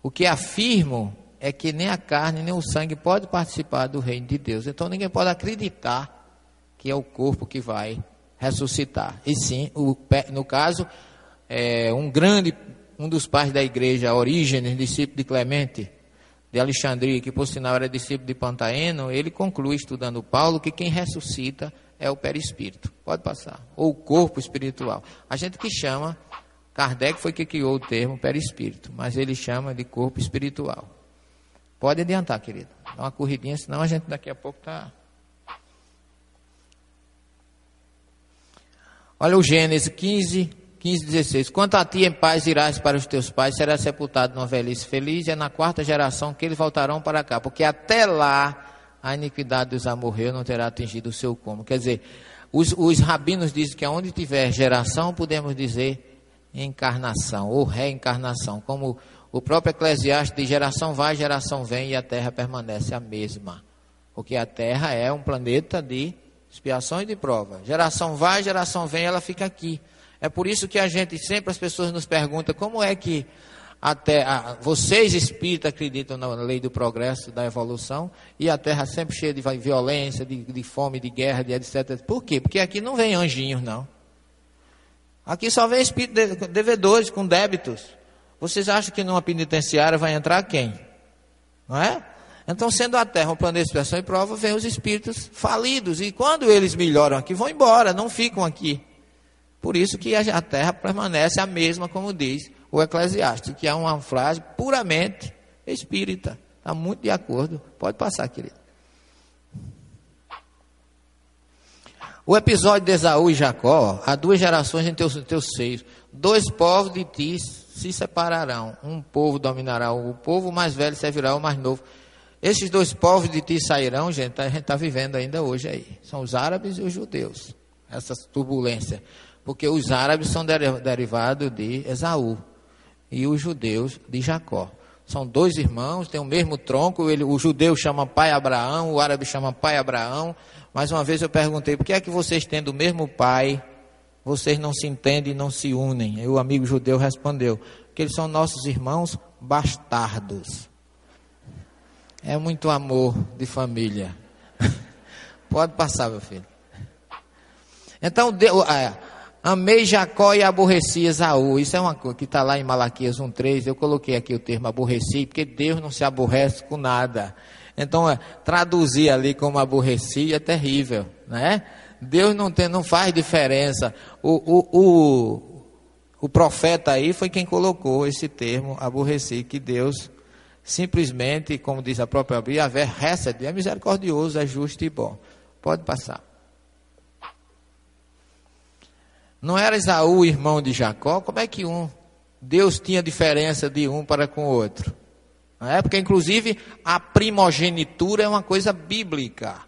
O que afirmo é que nem a carne nem o sangue pode participar do reino de Deus. Então ninguém pode acreditar que é o corpo que vai ressuscitar. E sim, o, no caso, é, um grande, um dos pais da igreja, Orígenes, discípulo de Clemente, de Alexandria, que por sinal era discípulo de Pantaeno, ele conclui estudando Paulo que quem ressuscita é o perispírito. Pode passar. Ou o corpo espiritual. A gente que chama, Kardec foi que criou o termo perispírito, mas ele chama de corpo espiritual. Pode adiantar, querido. Dá uma corridinha, senão a gente daqui a pouco está Olha o Gênesis 15, 15, 16. Quanto a ti em paz irás para os teus pais, serás sepultado numa velhice feliz, e é na quarta geração que eles voltarão para cá, porque até lá a iniquidade dos amorreus não terá atingido o seu como. Quer dizer, os, os rabinos dizem que onde tiver geração, podemos dizer encarnação ou reencarnação, como o próprio Eclesiastes diz, geração vai, geração vem, e a terra permanece a mesma. Porque a terra é um planeta de Expiação e de prova. Geração vai, geração vem, ela fica aqui. É por isso que a gente sempre as pessoas nos perguntam como é que a, vocês espíritas acreditam na lei do progresso, da evolução, e a Terra sempre cheia de violência, de, de fome, de guerra, de etc. Por quê? Porque aqui não vem anjinhos, não. Aqui só vem espíritos devedores com débitos. Vocês acham que numa penitenciária vai entrar quem? Não é? Então, sendo a terra um plano de expiação e prova, vem os espíritos falidos. E quando eles melhoram aqui, vão embora, não ficam aqui. Por isso que a terra permanece a mesma, como diz o Eclesiastes, que é uma frase puramente espírita. Está muito de acordo. Pode passar, querido. O episódio de Esaú e Jacó, há duas gerações em teus, teus seios. Dois povos de ti se separarão. Um povo dominará o povo, o mais velho servirá ao mais novo. Esses dois povos de ti sairão, gente, a gente está vivendo ainda hoje aí. São os árabes e os judeus. Essa turbulência. Porque os árabes são derivados de Esaú. E os judeus de Jacó. São dois irmãos, têm o mesmo tronco. Ele, o judeu chama pai Abraão, o árabe chama pai Abraão. Mais uma vez eu perguntei, por que é que vocês tendo o mesmo pai, vocês não se entendem e não se unem? E o amigo judeu respondeu, que eles são nossos irmãos bastardos. É muito amor de família. Pode passar, meu filho. Então, é, amei Jacó e aborreci Esaú. Isso é uma coisa que está lá em Malaquias 1,3. Eu coloquei aqui o termo aborreci, porque Deus não se aborrece com nada. Então, é, traduzir ali como aborreci é terrível, né? Deus não, tem, não faz diferença. O, o, o, o profeta aí foi quem colocou esse termo aborreci, que Deus Simplesmente, como diz a própria Bíblia, haver Hesed, é misericordioso, é justo e bom. Pode passar. Não era Esaú irmão de Jacó? Como é que um Deus tinha diferença de um para com o outro? Não é? Porque, inclusive, a primogenitura é uma coisa bíblica.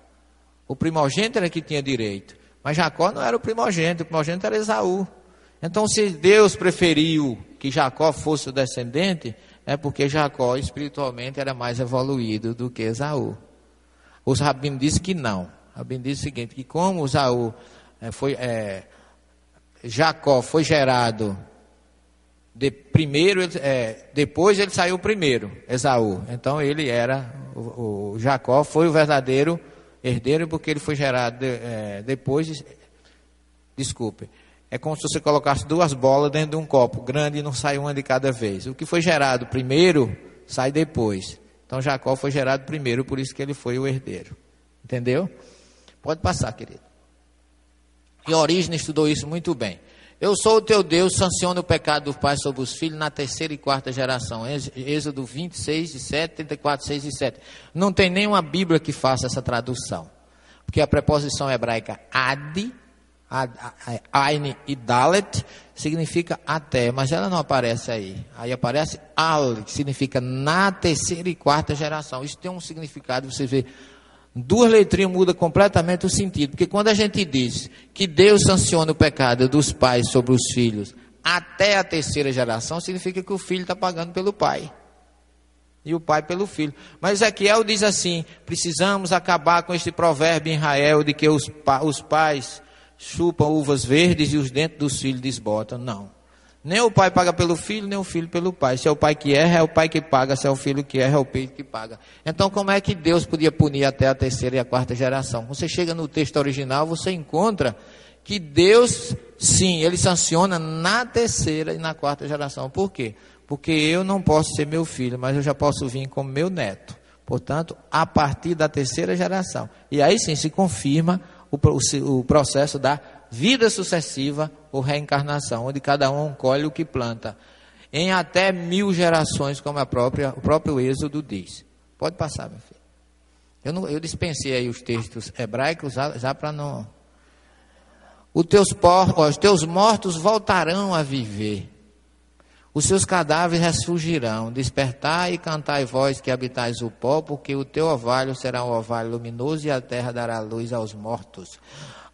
O primogênito era que tinha direito. Mas Jacó não era o primogênito, o primogênito era Esaú. Então, se Deus preferiu que Jacó fosse o descendente, é porque Jacó espiritualmente era mais evoluído do que Esaú. Os rabinos dizem que não. O rabino diz o seguinte, que como Esaú é, foi, é, Jacó foi gerado de, primeiro, é, depois ele saiu primeiro, Esaú. Então ele era, o, o Jacó foi o verdadeiro herdeiro porque ele foi gerado de, é, depois, desculpe, é como se você colocasse duas bolas dentro de um copo grande e não sai uma de cada vez. O que foi gerado primeiro, sai depois. Então Jacó foi gerado primeiro, por isso que ele foi o herdeiro. Entendeu? Pode passar, querido. E Orígenes estudou isso muito bem. Eu sou o teu Deus, sanciona o pecado do pai sobre os filhos na terceira e quarta geração. Êxodo 26, 7, 34, 6 e 7. Não tem nenhuma Bíblia que faça essa tradução. Porque a preposição hebraica ad ain e dalet, significa até, mas ela não aparece aí. Aí aparece al, que significa na terceira e quarta geração. Isso tem um significado, você vê Duas letrinhas muda completamente o sentido, porque quando a gente diz que Deus sanciona o pecado dos pais sobre os filhos até a terceira geração, significa que o filho está pagando pelo pai e o pai pelo filho. Mas Ezequiel diz assim: precisamos acabar com este provérbio em Israel de que os, pa os pais chupam uvas verdes e os dentes dos filhos desbotam. Não. Nem o pai paga pelo filho, nem o filho pelo pai. Se é o pai que erra, é o pai que paga. Se é o filho que erra, é o filho que paga. Então, como é que Deus podia punir até a terceira e a quarta geração? Você chega no texto original, você encontra que Deus, sim, ele sanciona na terceira e na quarta geração. Por quê? Porque eu não posso ser meu filho, mas eu já posso vir como meu neto. Portanto, a partir da terceira geração. E aí sim se confirma o, o, o processo da vida sucessiva ou reencarnação, onde cada um colhe o que planta, em até mil gerações, como a própria, o próprio Êxodo diz. Pode passar, meu filho. Eu, não, eu dispensei aí os textos hebraicos já, já para não. Teus, por, os teus mortos voltarão a viver. Os seus cadáveres ressurgirão. Despertai e cantai vós que habitais o pó, porque o teu orvalho será um orvalho luminoso e a terra dará luz aos mortos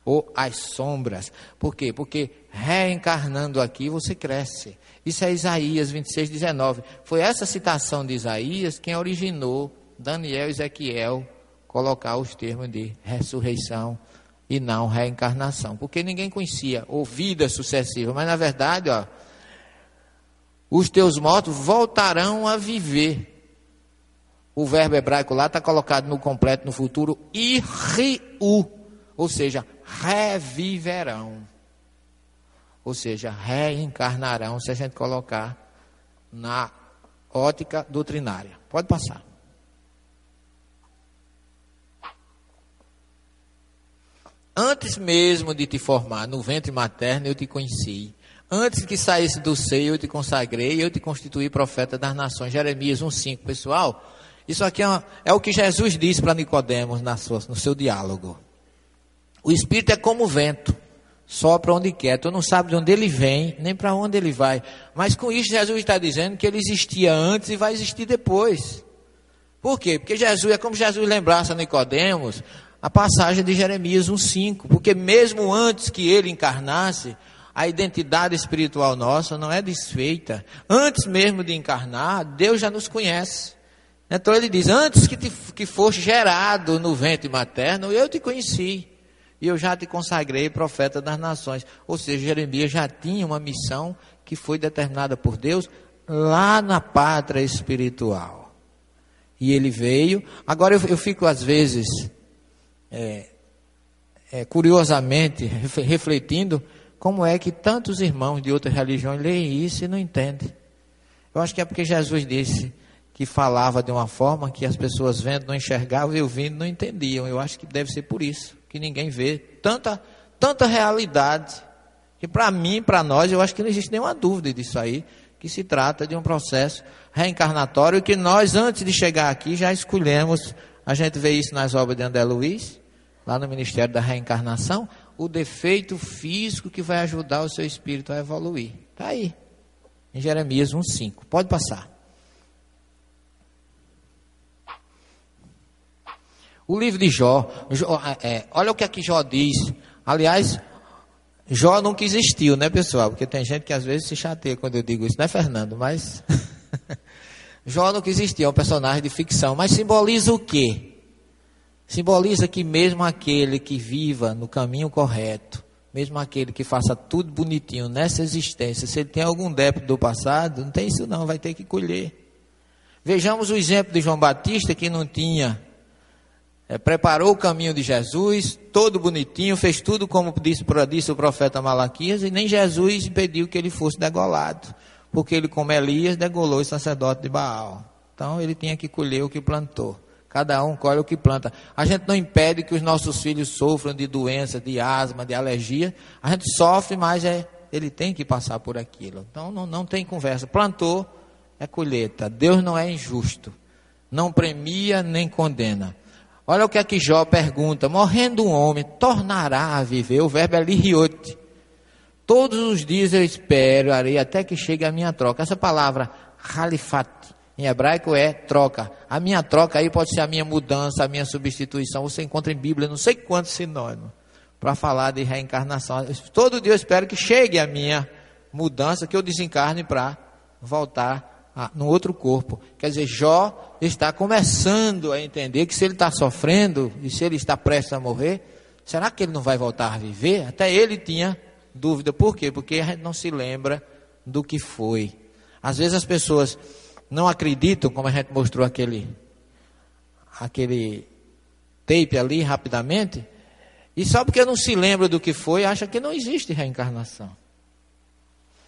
ou as sombras. Por quê? Porque reencarnando aqui você cresce. Isso é Isaías 26, 19. Foi essa citação de Isaías quem originou Daniel e Ezequiel colocar os termos de ressurreição e não reencarnação. Porque ninguém conhecia, ou vida sucessiva. Mas na verdade, ó, os teus mortos voltarão a viver. O verbo hebraico lá está colocado no completo no futuro, irriu, ou seja, reviverão. Ou seja, reencarnarão, se a gente colocar na ótica doutrinária. Pode passar. Antes mesmo de te formar no ventre materno, eu te conheci. Antes que saísse do seio, eu te consagrei, eu te constituí profeta das nações. Jeremias 1,5. Pessoal, isso aqui é, uma, é, o que Jesus disse para Nicodemos no seu diálogo. O Espírito é como o vento, sopra onde quer. Tu não sabe de onde ele vem, nem para onde ele vai. Mas com isso, Jesus está dizendo que ele existia antes e vai existir depois. Por quê? Porque Jesus, é como Jesus lembrasse a Nicodemos a passagem de Jeremias 1,5. Porque mesmo antes que ele encarnasse, a identidade espiritual nossa não é desfeita. Antes mesmo de encarnar, Deus já nos conhece. Então ele diz: Antes que, te, que foste gerado no ventre materno, eu te conheci e eu já te consagrei profeta das nações. Ou seja, Jeremias já tinha uma missão que foi determinada por Deus lá na pátria espiritual. E ele veio. Agora eu, eu fico às vezes, é, é, curiosamente, refletindo como é que tantos irmãos de outras religiões leem isso e não entendem. Eu acho que é porque Jesus disse que falava de uma forma que as pessoas vendo não enxergavam e ouvindo não entendiam. Eu acho que deve ser por isso que ninguém vê, tanta, tanta realidade, que para mim, para nós, eu acho que não existe nenhuma dúvida disso aí, que se trata de um processo reencarnatório que nós, antes de chegar aqui, já escolhemos, a gente vê isso nas obras de André Luiz, lá no Ministério da Reencarnação, o defeito físico que vai ajudar o seu espírito a evoluir. Está aí, em Jeremias 1,5. Pode passar. O livro de Jó, Jó é, olha o que aqui Jó diz. Aliás, Jó nunca existiu, né, pessoal? Porque tem gente que às vezes se chateia quando eu digo isso, não é, Fernando? Mas. Jó nunca existiu, é um personagem de ficção. Mas simboliza o quê? Simboliza que mesmo aquele que viva no caminho correto, mesmo aquele que faça tudo bonitinho nessa existência, se ele tem algum débito do passado, não tem isso não, vai ter que colher. Vejamos o exemplo de João Batista que não tinha, é, preparou o caminho de Jesus, todo bonitinho, fez tudo como disse, disse o profeta Malaquias, e nem Jesus impediu que ele fosse degolado, porque ele, como Elias, degolou o sacerdote de Baal. Então ele tinha que colher o que plantou. Cada um colhe o que planta. A gente não impede que os nossos filhos sofram de doença, de asma, de alergia. A gente sofre, mas é, ele tem que passar por aquilo. Então não, não tem conversa. Plantou, é colheita. Deus não é injusto. Não premia nem condena. Olha o que é que Jó pergunta: morrendo um homem, tornará a viver? O verbo é liriote. Todos os dias eu espero até que chegue a minha troca. Essa palavra, halifat, em hebraico é troca. A minha troca aí pode ser a minha mudança, a minha substituição. Você encontra em Bíblia não sei quantos sinônimos para falar de reencarnação. Todo dia eu espero que chegue a minha mudança, que eu desencarne para voltar a, no outro corpo. Quer dizer, Jó está começando a entender que se ele está sofrendo e se ele está prestes a morrer, será que ele não vai voltar a viver? Até ele tinha dúvida. Por quê? Porque a gente não se lembra do que foi. Às vezes as pessoas não acreditam, como a gente mostrou aquele, aquele tape ali rapidamente, e só porque não se lembra do que foi, acha que não existe reencarnação.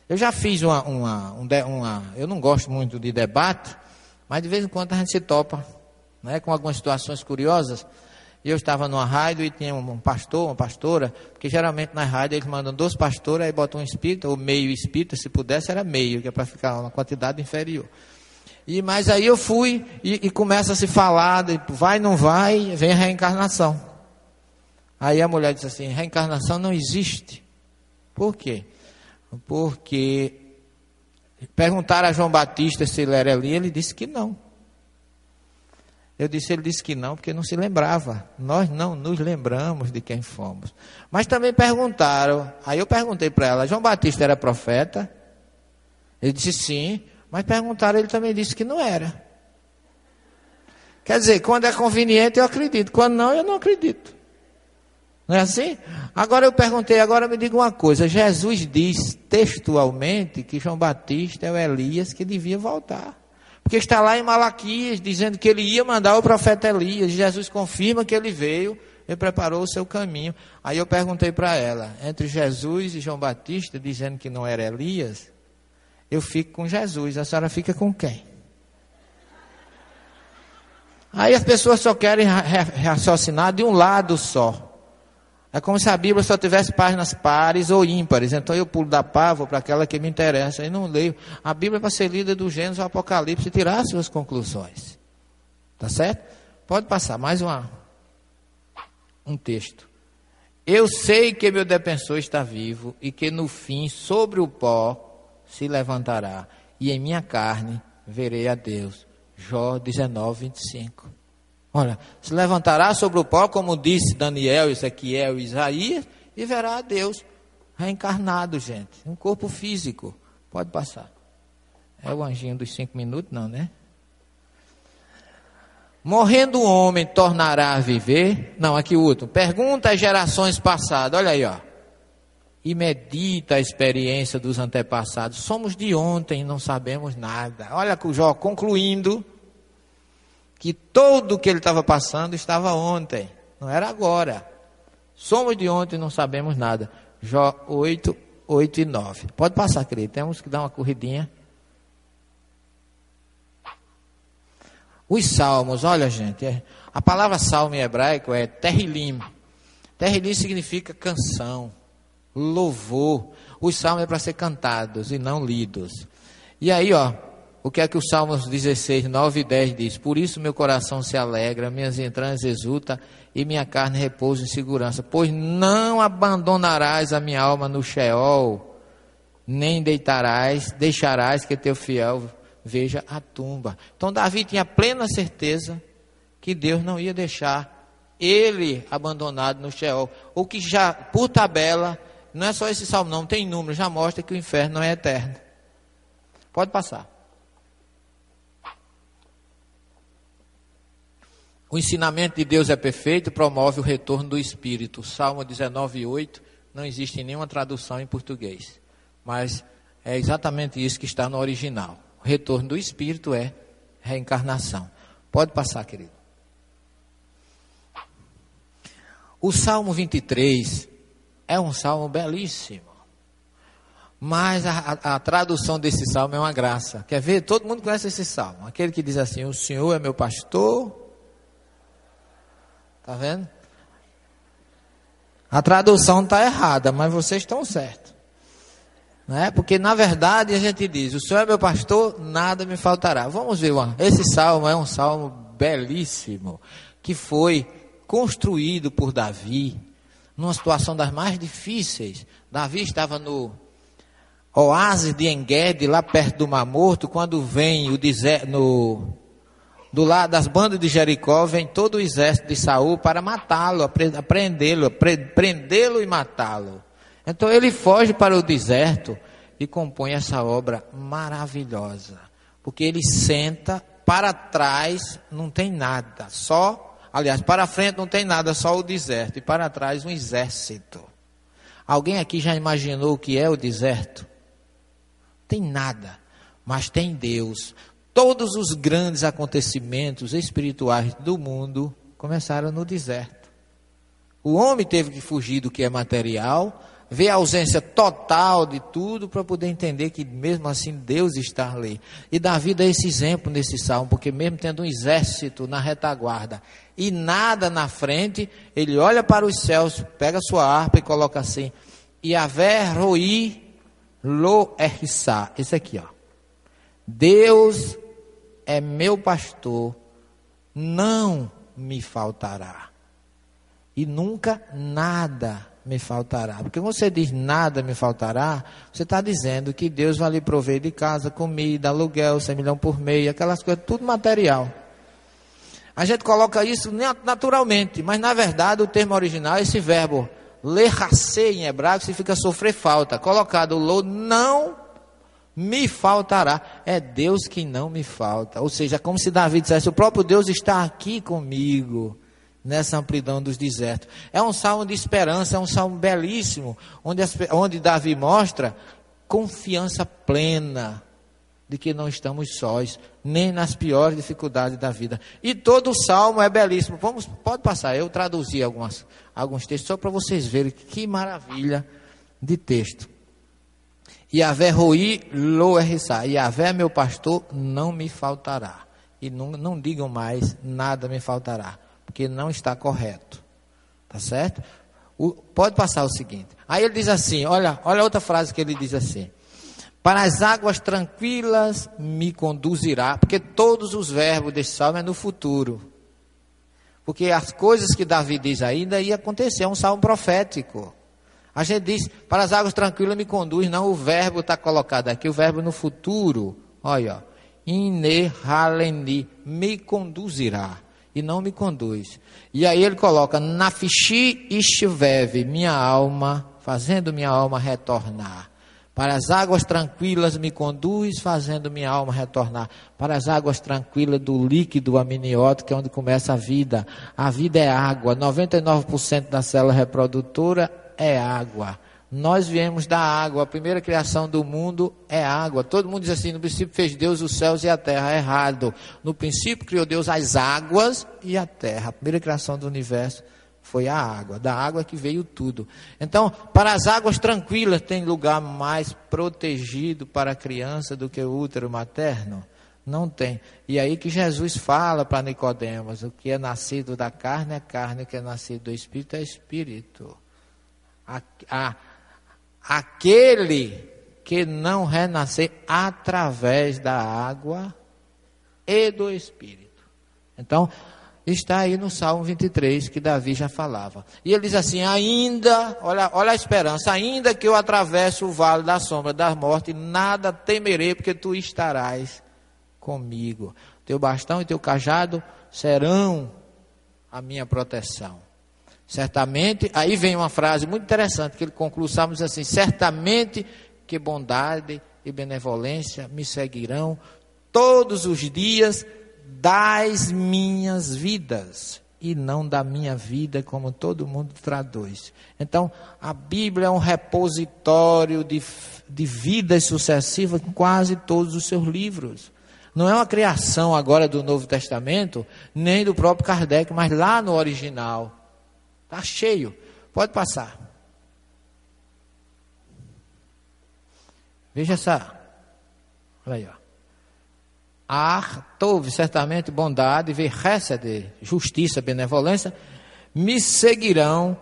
Eu já fiz uma, uma, uma, Eu não gosto muito de debate, mas de vez em quando a gente se topa né, com algumas situações curiosas. Eu estava numa rádio e tinha um pastor, uma pastora, porque geralmente na rádio eles mandam dois pastores, aí botam um espírita, ou meio espírita, se pudesse era meio, que é para ficar uma quantidade inferior. E, mas aí eu fui e, e começa a se falar, de, vai, não vai, vem a reencarnação. Aí a mulher disse assim, reencarnação não existe. Por quê? Porque perguntaram a João Batista se ele era ali, ele disse que não. Eu disse, ele disse que não, porque não se lembrava. Nós não nos lembramos de quem fomos. Mas também perguntaram, aí eu perguntei para ela, João Batista era profeta? Ele disse sim. Mas perguntaram, ele também disse que não era. Quer dizer, quando é conveniente eu acredito, quando não, eu não acredito. Não é assim? Agora eu perguntei, agora me diga uma coisa: Jesus diz textualmente que João Batista é o Elias que devia voltar. Porque está lá em Malaquias dizendo que ele ia mandar o profeta Elias. Jesus confirma que ele veio e preparou o seu caminho. Aí eu perguntei para ela: entre Jesus e João Batista, dizendo que não era Elias, eu fico com Jesus, a senhora fica com quem? Aí as pessoas só querem raciocinar de um lado só. É como se a Bíblia só tivesse páginas pares ou ímpares. Então eu pulo da pá, vou para aquela que me interessa e não leio. A Bíblia é para ser lida do Gênesis ao Apocalipse e tirar as suas conclusões. Tá certo? Pode passar mais uma, um texto. Eu sei que meu defensor está vivo e que no fim, sobre o pó, se levantará, e em minha carne verei a Deus. Jó 19, 25. Olha, se levantará sobre o pó, como disse Daniel, Ezequiel e Isaías, e verá a Deus reencarnado, gente. Um corpo físico. Pode passar. É o anjinho dos cinco minutos, não, né? Morrendo o homem, tornará a viver. Não, aqui o último. Pergunta às gerações passadas. Olha aí, ó e medita a experiência dos antepassados. Somos de ontem não sabemos nada. Olha o Jó concluindo que tudo o que ele estava passando estava ontem, não era agora. Somos de ontem não sabemos nada. Jó 8, 8 e 9. Pode passar, querido. Temos que dar uma corridinha. Os salmos, olha gente, é, a palavra salmo em hebraico é terrilim. Terrilim significa canção louvor. Os salmos é para ser cantados e não lidos. E aí, ó, o que é que o Salmos 16, 9 e 10 diz? Por isso meu coração se alegra, minhas entranhas exultam e minha carne repousa em segurança, pois não abandonarás a minha alma no Sheol, nem deitarás, deixarás que teu fiel veja a tumba. Então Davi tinha plena certeza que Deus não ia deixar ele abandonado no Sheol, ou que já por tabela não é só esse salmo, não, tem número, já mostra que o inferno não é eterno. Pode passar. O ensinamento de Deus é perfeito, promove o retorno do Espírito. Salmo 19, 8 não existe nenhuma tradução em português. Mas é exatamente isso que está no original. O retorno do Espírito é reencarnação. Pode passar, querido. O Salmo 23 é um salmo belíssimo. Mas a, a, a, tradução desse salmo é uma graça. Quer ver? Todo mundo conhece esse salmo. Aquele que diz assim: O Senhor é meu pastor. Está vendo? A tradução está errada, mas vocês estão certos. Né? Porque na verdade a gente diz: O Senhor é meu pastor, nada me faltará. Vamos ver, uma. esse salmo é um salmo belíssimo que foi construído por Davi numa situação das mais difíceis. Davi estava no oásis de Engedi, lá perto do Mar Morto, quando vem o deserto, no, do lado das bandas de Jericó, vem todo o exército de Saul para matá-lo, prendê-lo, prendê-lo e matá-lo. Então ele foge para o deserto e compõe essa obra maravilhosa, porque ele senta para trás não tem nada, só, aliás, para frente não tem nada, só o deserto e para trás um exército. Alguém aqui já imaginou o que é o deserto? Tem nada, mas tem Deus. Todos os grandes acontecimentos espirituais do mundo começaram no deserto. O homem teve que fugir do que é material ver a ausência total de tudo para poder entender que mesmo assim Deus está ali. E Davi dá esse exemplo nesse salmo, porque mesmo tendo um exército na retaguarda e nada na frente, ele olha para os céus, pega sua harpa e coloca assim: Yahvé roi lo erissá. Esse aqui, ó. Deus é meu pastor, não me faltará. E nunca nada me faltará. Porque você diz nada me faltará, você está dizendo que Deus vai lhe prover de casa, comida, aluguel, 100 milhões por mês, aquelas coisas, tudo material. A gente coloca isso naturalmente, mas na verdade o termo original, esse verbo lerracê em hebraico, significa sofrer falta. Colocado lo, não me faltará. É Deus que não me falta. Ou seja, como se Davi dissesse: o próprio Deus está aqui comigo nessa amplidão dos desertos. É um salmo de esperança, é um salmo belíssimo, onde, onde Davi mostra confiança plena de que não estamos sós, nem nas piores dificuldades da vida. E todo o salmo é belíssimo. Vamos, pode passar, eu traduzi algumas, alguns textos só para vocês verem que maravilha de texto. Yahvé roi lo errissá. Yahvé meu pastor, não me faltará. E não, não digam mais, nada me faltará porque não está correto. Tá certo? O, pode passar o seguinte. Aí ele diz assim: olha, olha outra frase que ele diz assim. Para as águas tranquilas me conduzirá, porque todos os verbos desse salmo é no futuro. Porque as coisas que Davi diz ainda ia acontecer, é um salmo profético. A gente diz, para as águas tranquilas me conduz, não, o verbo está colocado aqui, o verbo no futuro. Olha, ine haleni, me conduzirá e não me conduz. E aí ele coloca, Nafishi Ishveve, minha alma, fazendo minha alma retornar. Para as águas tranquilas me conduz, fazendo minha alma retornar. Para as águas tranquilas do líquido amniótico, é onde começa a vida. A vida é água. 99% da célula reprodutora é água. Nós viemos da água, a primeira criação do mundo é água. Todo mundo diz assim: no princípio fez Deus os céus e a terra. Errado. No princípio criou Deus as águas e a terra. A primeira criação do universo foi a água. Da água que veio tudo. Então, para as águas tranquilas, tem lugar mais protegido para a criança do que o útero materno? Não tem. E aí que Jesus fala para Nicodemos: o que é nascido da carne é carne, o que é nascido do espírito é espírito. A, a, aquele que não renascer através da água e do Espírito. Então, está aí no Salmo 23 que Davi já falava. E ele diz assim: ainda, olha, olha a esperança, ainda que eu atravesse o vale da sombra da morte, nada temerei, porque tu estarás comigo. Teu bastão e teu cajado serão a minha proteção. Certamente, aí vem uma frase muito interessante que ele conclui o Salmo diz assim: certamente que bondade e benevolência me seguirão todos os dias das minhas vidas, e não da minha vida, como todo mundo traduz. Então, a Bíblia é um repositório de, de vidas sucessivas em quase todos os seus livros. Não é uma criação agora do Novo Testamento, nem do próprio Kardec, mas lá no original. Está cheio. Pode passar. Veja essa. Olha aí, ó. Ar, tove certamente bondade, ver de justiça, benevolência, me seguirão,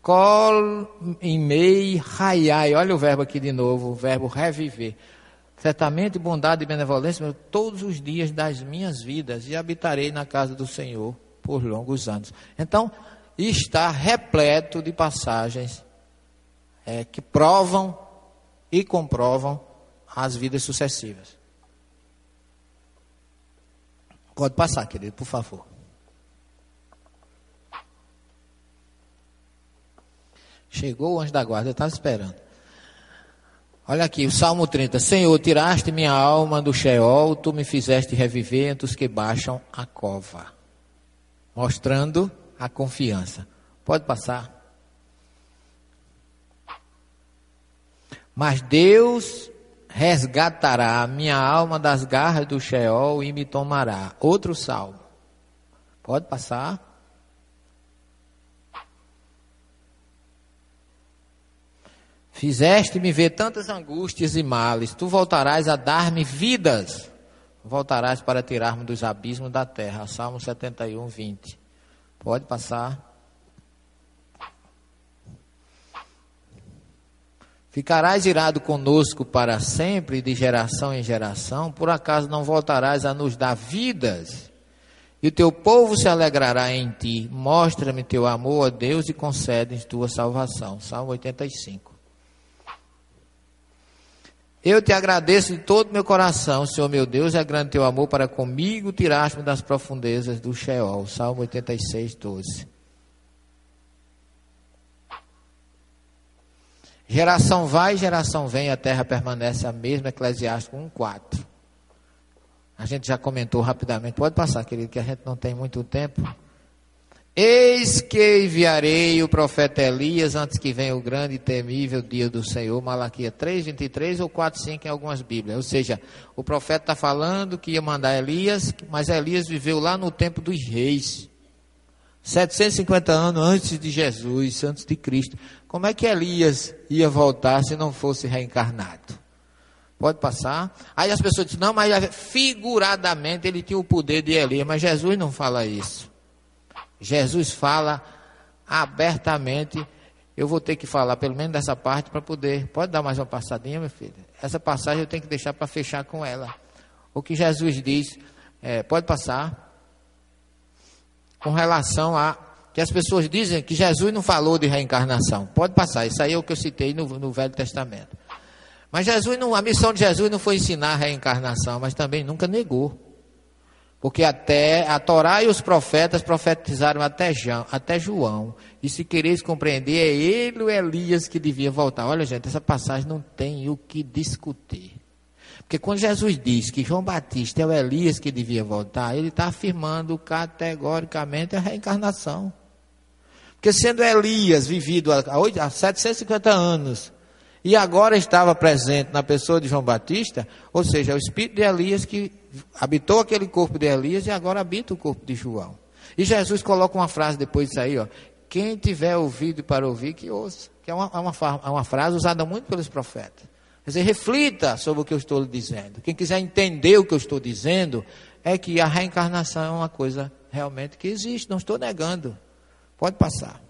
col em mei raiai. Olha o verbo aqui de novo, o verbo reviver. Certamente bondade e benevolência todos os dias das minhas vidas e habitarei na casa do Senhor por longos anos. Então, está repleto de passagens é, que provam e comprovam as vidas sucessivas. Pode passar, querido, por favor. Chegou o anjo da guarda, eu estava esperando. Olha aqui, o Salmo 30. Senhor, tiraste minha alma do Sheol, tu me fizeste reviver entre os que baixam a cova. Mostrando a confiança. Pode passar. Mas Deus resgatará a minha alma das garras do Sheol e me tomará. Outro salmo. Pode passar. Fizeste-me ver tantas angústias e males, tu voltarás a dar-me vidas, voltarás para tirar-me dos abismos da terra. Salmo 71, 20. Pode passar. Ficarás irado conosco para sempre, de geração em geração, por acaso não voltarás a nos dar vidas? E o teu povo se alegrará em ti. Mostra-me teu amor a Deus e concede tua salvação. Salmo 85. Eu te agradeço de todo meu coração, Senhor meu Deus, é grande teu amor para comigo, tiraste-me das profundezas do Sheol. Salmo 86, 12. Geração vai, geração vem, a terra permanece a mesma, Eclesiástico 1,4. A gente já comentou rapidamente, pode passar, querido, que a gente não tem muito tempo. Eis que enviarei o profeta Elias antes que venha o grande e temível dia do Senhor, Malaquia 3, 23 ou 4, 5 em algumas Bíblias. Ou seja, o profeta está falando que ia mandar Elias, mas Elias viveu lá no tempo dos reis. 750 anos antes de Jesus, antes de Cristo. Como é que Elias ia voltar se não fosse reencarnado? Pode passar. Aí as pessoas dizem, não, mas figuradamente ele tinha o poder de Elias, mas Jesus não fala isso. Jesus fala abertamente. Eu vou ter que falar pelo menos dessa parte para poder. Pode dar mais uma passadinha, meu filho? Essa passagem eu tenho que deixar para fechar com ela. O que Jesus diz, é, pode passar com relação a que as pessoas dizem que Jesus não falou de reencarnação. Pode passar, isso aí é o que eu citei no, no Velho Testamento. Mas Jesus não, a missão de Jesus não foi ensinar a reencarnação, mas também nunca negou. Porque até a Torá e os profetas profetizaram até, João, até João. E se quereis compreender, é ele o Elias que devia voltar. Olha, gente, essa passagem não tem o que discutir. Porque quando Jesus diz que João Batista é o Elias que devia voltar, ele está afirmando categoricamente a reencarnação. Porque sendo Elias vivido há 750 anos, e agora estava presente na pessoa de João Batista, ou seja, o espírito de Elias que habitou aquele corpo de Elias e agora habita o corpo de João. E Jesus coloca uma frase depois disso aí, ó. Quem tiver ouvido para ouvir, que ouça. Que é uma, é uma, é uma frase usada muito pelos profetas. Quer dizer, reflita sobre o que eu estou lhe dizendo. Quem quiser entender o que eu estou dizendo, é que a reencarnação é uma coisa realmente que existe, não estou negando. Pode passar.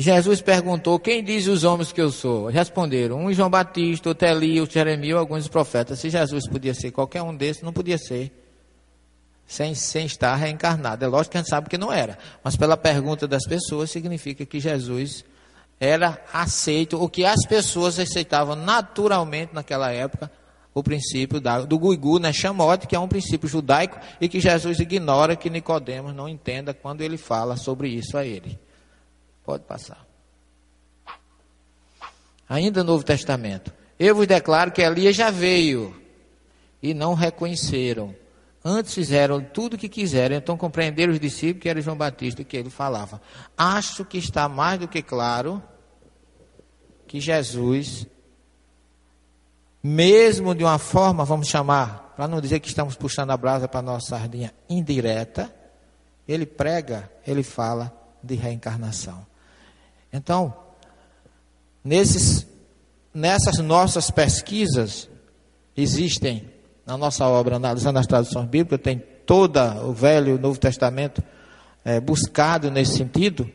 Jesus perguntou: Quem diz os homens que eu sou? Responderam: Um João Batista, outro Elias, Jeremias, alguns profetas. Se Jesus podia ser qualquer um desses, não podia ser. Sem, sem estar reencarnado. É lógico que a gente sabe que não era. Mas pela pergunta das pessoas, significa que Jesus era aceito, o que as pessoas aceitavam naturalmente naquela época, o princípio da, do guigu, né, chamote, que é um princípio judaico e que Jesus ignora que Nicodemos não entenda quando ele fala sobre isso a ele. Pode passar. Ainda no Novo Testamento. Eu vos declaro que Elias já veio e não reconheceram. Antes fizeram tudo o que quiseram, então compreenderam os discípulos que era João Batista que ele falava. Acho que está mais do que claro que Jesus, mesmo de uma forma, vamos chamar, para não dizer que estamos puxando a brasa para a nossa sardinha indireta, ele prega, ele fala de reencarnação. Então, nesses, nessas nossas pesquisas, existem na nossa obra, analisando as traduções bíblicas, tem todo o Velho e o Novo Testamento é, buscado nesse sentido.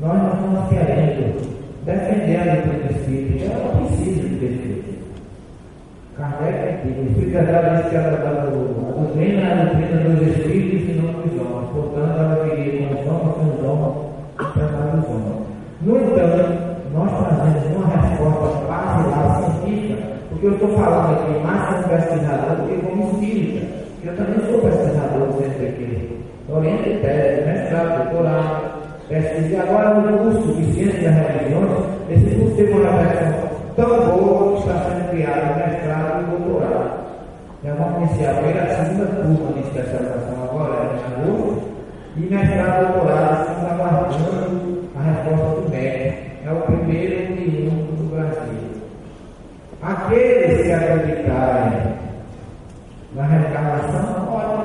Nós não estamos querendo defender a doutrina espírita, ela não precisa de defesa. Kardec, o Espírito Sagrado disse que a doutrina a doutrina dos espíritos estou falando aqui mais como pesquisador do que como espírita. Eu também sou pesquisador do centro aqui. Oriente tese, mestrado, doutorado, pesquisa. E agora no curso de Ciência das Religiões, esse curso teve uma versão tão boa que está sendo criado mestrado e doutorado. É uma inicial, foi a segunda turma de especialização agora, em agosto, e mestrado e doutorado estamos aguardando a resposta do MEC. Aqueles que acreditarem na reencarnação, olha,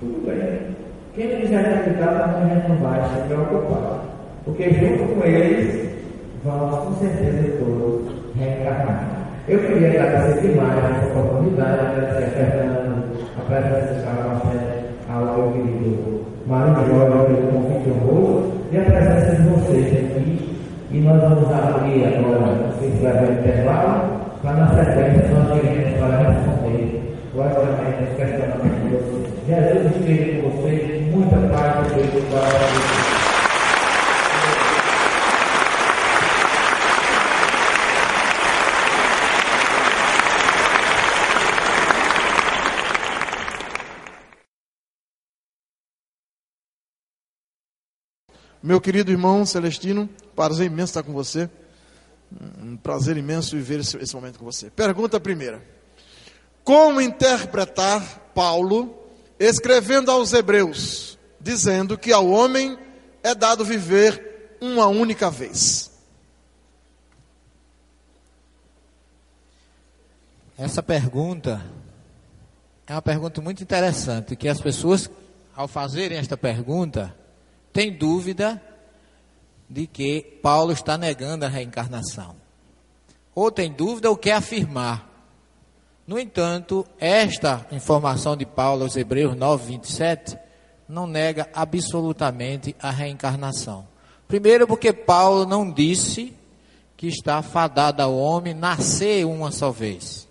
tudo bem. Quem não quiser acreditar também não vai se preocupar. Porque junto com eles, vamos com certeza todos reencarnar. Eu queria agradecer demais essa oportunidade, agradecer a Fernando, a presença de Carlos ao meu querido Mário Jorge pelo convite honroso e a presença de vocês aqui. E nós vamos abrir agora, se tiver o intervalo, para na sequência nós iremos para responder logicamente os questionamentos de vocês. Jesus esteja com vocês, muita paz, Deus para Meu querido irmão Celestino, prazer imenso estar com você. Um prazer imenso viver esse, esse momento com você. Pergunta primeira: Como interpretar Paulo escrevendo aos Hebreus, dizendo que ao homem é dado viver uma única vez? Essa pergunta é uma pergunta muito interessante, que as pessoas, ao fazerem esta pergunta, têm dúvida de que Paulo está negando a reencarnação. Ou tem dúvida ou quer afirmar. No entanto, esta informação de Paulo aos Hebreus 9, 27 não nega absolutamente a reencarnação. Primeiro, porque Paulo não disse que está fadado ao homem nascer uma só vez.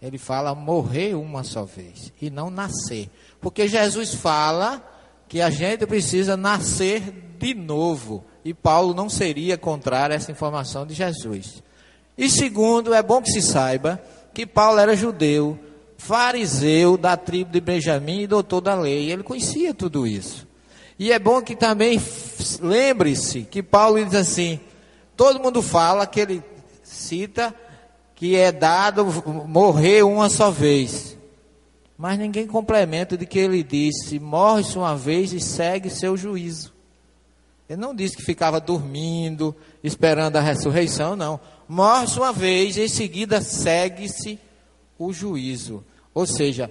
Ele fala morrer uma só vez e não nascer. Porque Jesus fala que a gente precisa nascer de novo. E Paulo não seria contrário a essa informação de Jesus. E segundo, é bom que se saiba que Paulo era judeu, fariseu da tribo de Benjamim e doutor da lei. Ele conhecia tudo isso. E é bom que também lembre-se que Paulo diz assim: todo mundo fala que ele cita que é dado morrer uma só vez. Mas ninguém complementa de que ele disse: morre-se uma vez e segue seu juízo. Ele não disse que ficava dormindo, esperando a ressurreição, não. Morre uma vez, em seguida segue-se o juízo. Ou seja,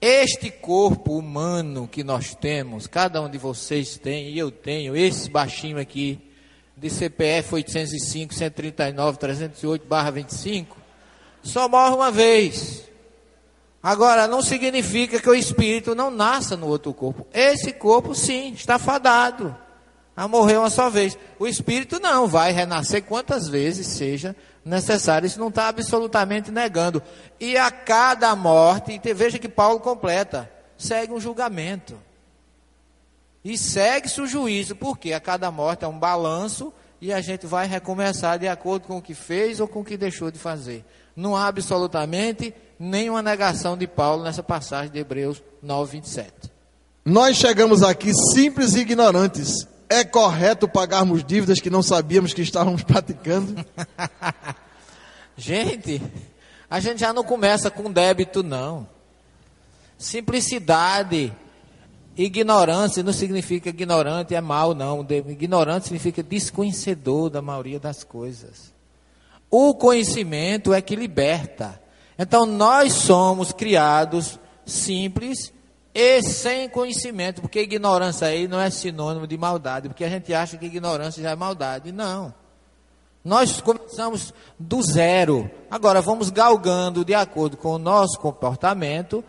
este corpo humano que nós temos, cada um de vocês tem, e eu tenho, esse baixinho aqui, de CPF 805, 139, 308, barra 25, só morre uma vez. Agora, não significa que o espírito não nasça no outro corpo. Esse corpo, sim, está fadado a morrer uma só vez. O espírito não, vai renascer quantas vezes seja necessário. Isso não está absolutamente negando. E a cada morte, veja que Paulo completa, segue um julgamento. E segue-se o juízo, porque a cada morte é um balanço e a gente vai recomeçar de acordo com o que fez ou com o que deixou de fazer. Não há absolutamente nenhuma negação de Paulo nessa passagem de Hebreus 9, 27. Nós chegamos aqui simples e ignorantes é correto pagarmos dívidas que não sabíamos que estávamos praticando? gente, a gente já não começa com débito, não. Simplicidade. Ignorância não significa ignorante é mal, não. Ignorante significa desconhecedor da maioria das coisas. O conhecimento é que liberta. Então nós somos criados simples e sem conhecimento, porque ignorância aí não é sinônimo de maldade, porque a gente acha que ignorância já é maldade. Não. Nós começamos do zero. Agora vamos galgando de acordo com o nosso comportamento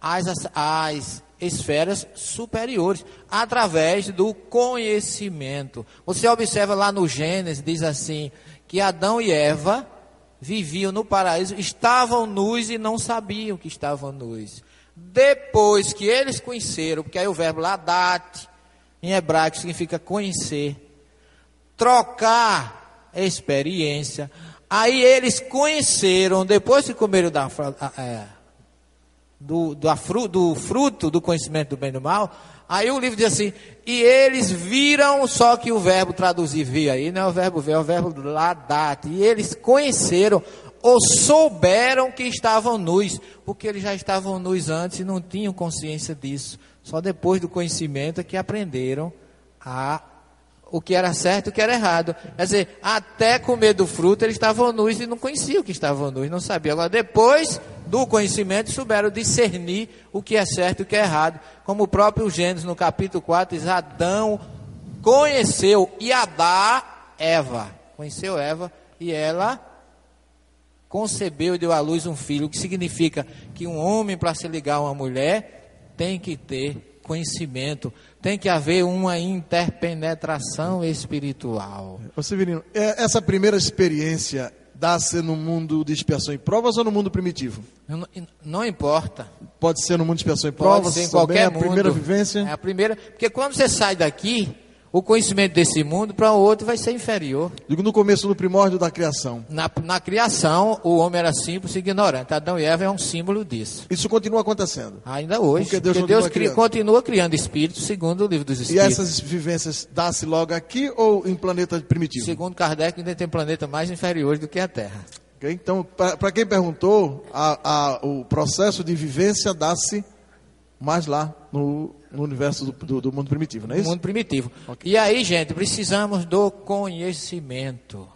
as, as esferas superiores, através do conhecimento. Você observa lá no Gênesis, diz assim, que Adão e Eva viviam no paraíso, estavam nus e não sabiam que estavam nus. Depois que eles conheceram, porque aí o verbo ladat, em hebraico significa conhecer, trocar experiência, aí eles conheceram, depois que comeram da, é, do, do, fruto do conhecimento do bem e do mal, aí o livro diz assim, e eles viram, só que o verbo traduzir vir aí, não é o verbo ver, é o verbo ladat, e eles conheceram, ou souberam que estavam nus, porque eles já estavam nus antes e não tinham consciência disso. Só depois do conhecimento é que aprenderam a o que era certo e o que era errado. Quer dizer, até comer do fruto eles estavam nus e não conheciam que estavam nus, não sabiam. Agora, depois do conhecimento, souberam discernir o que é certo e o que é errado. Como o próprio Gênesis, no capítulo 4, diz: Adão conheceu e Adá Eva. Conheceu Eva e ela concebeu e deu à luz um filho, o que significa que um homem, para se ligar a uma mulher, tem que ter conhecimento, tem que haver uma interpenetração espiritual. Ô Severino, é, essa primeira experiência dá-se no mundo de expiação e provas ou no mundo primitivo? Não, não importa. Pode ser no mundo de expiação e provas, Pode ser em qualquer a mundo. primeira vivência. É a primeira, porque quando você sai daqui, o conhecimento desse mundo para o outro vai ser inferior. Digo no começo do primórdio da criação. Na, na criação, o homem era simples e ignorante. Adão e Eva é um símbolo disso. Isso continua acontecendo. Ainda hoje. Porque Deus porque continua Deus cri- criando. continua criando espíritos, segundo o livro dos E espíritos. essas vivências dá-se logo aqui ou em planeta primitivo? Segundo Kardec, ainda tem planeta mais inferiores do que a Terra. Ok? Então, para quem perguntou, a- a- o processo de vivência dá-se mais lá no, no universo do, do- do mundo primitivo, não é isso? mundo primitivo. E aí, gente, precisamos do conhecimento.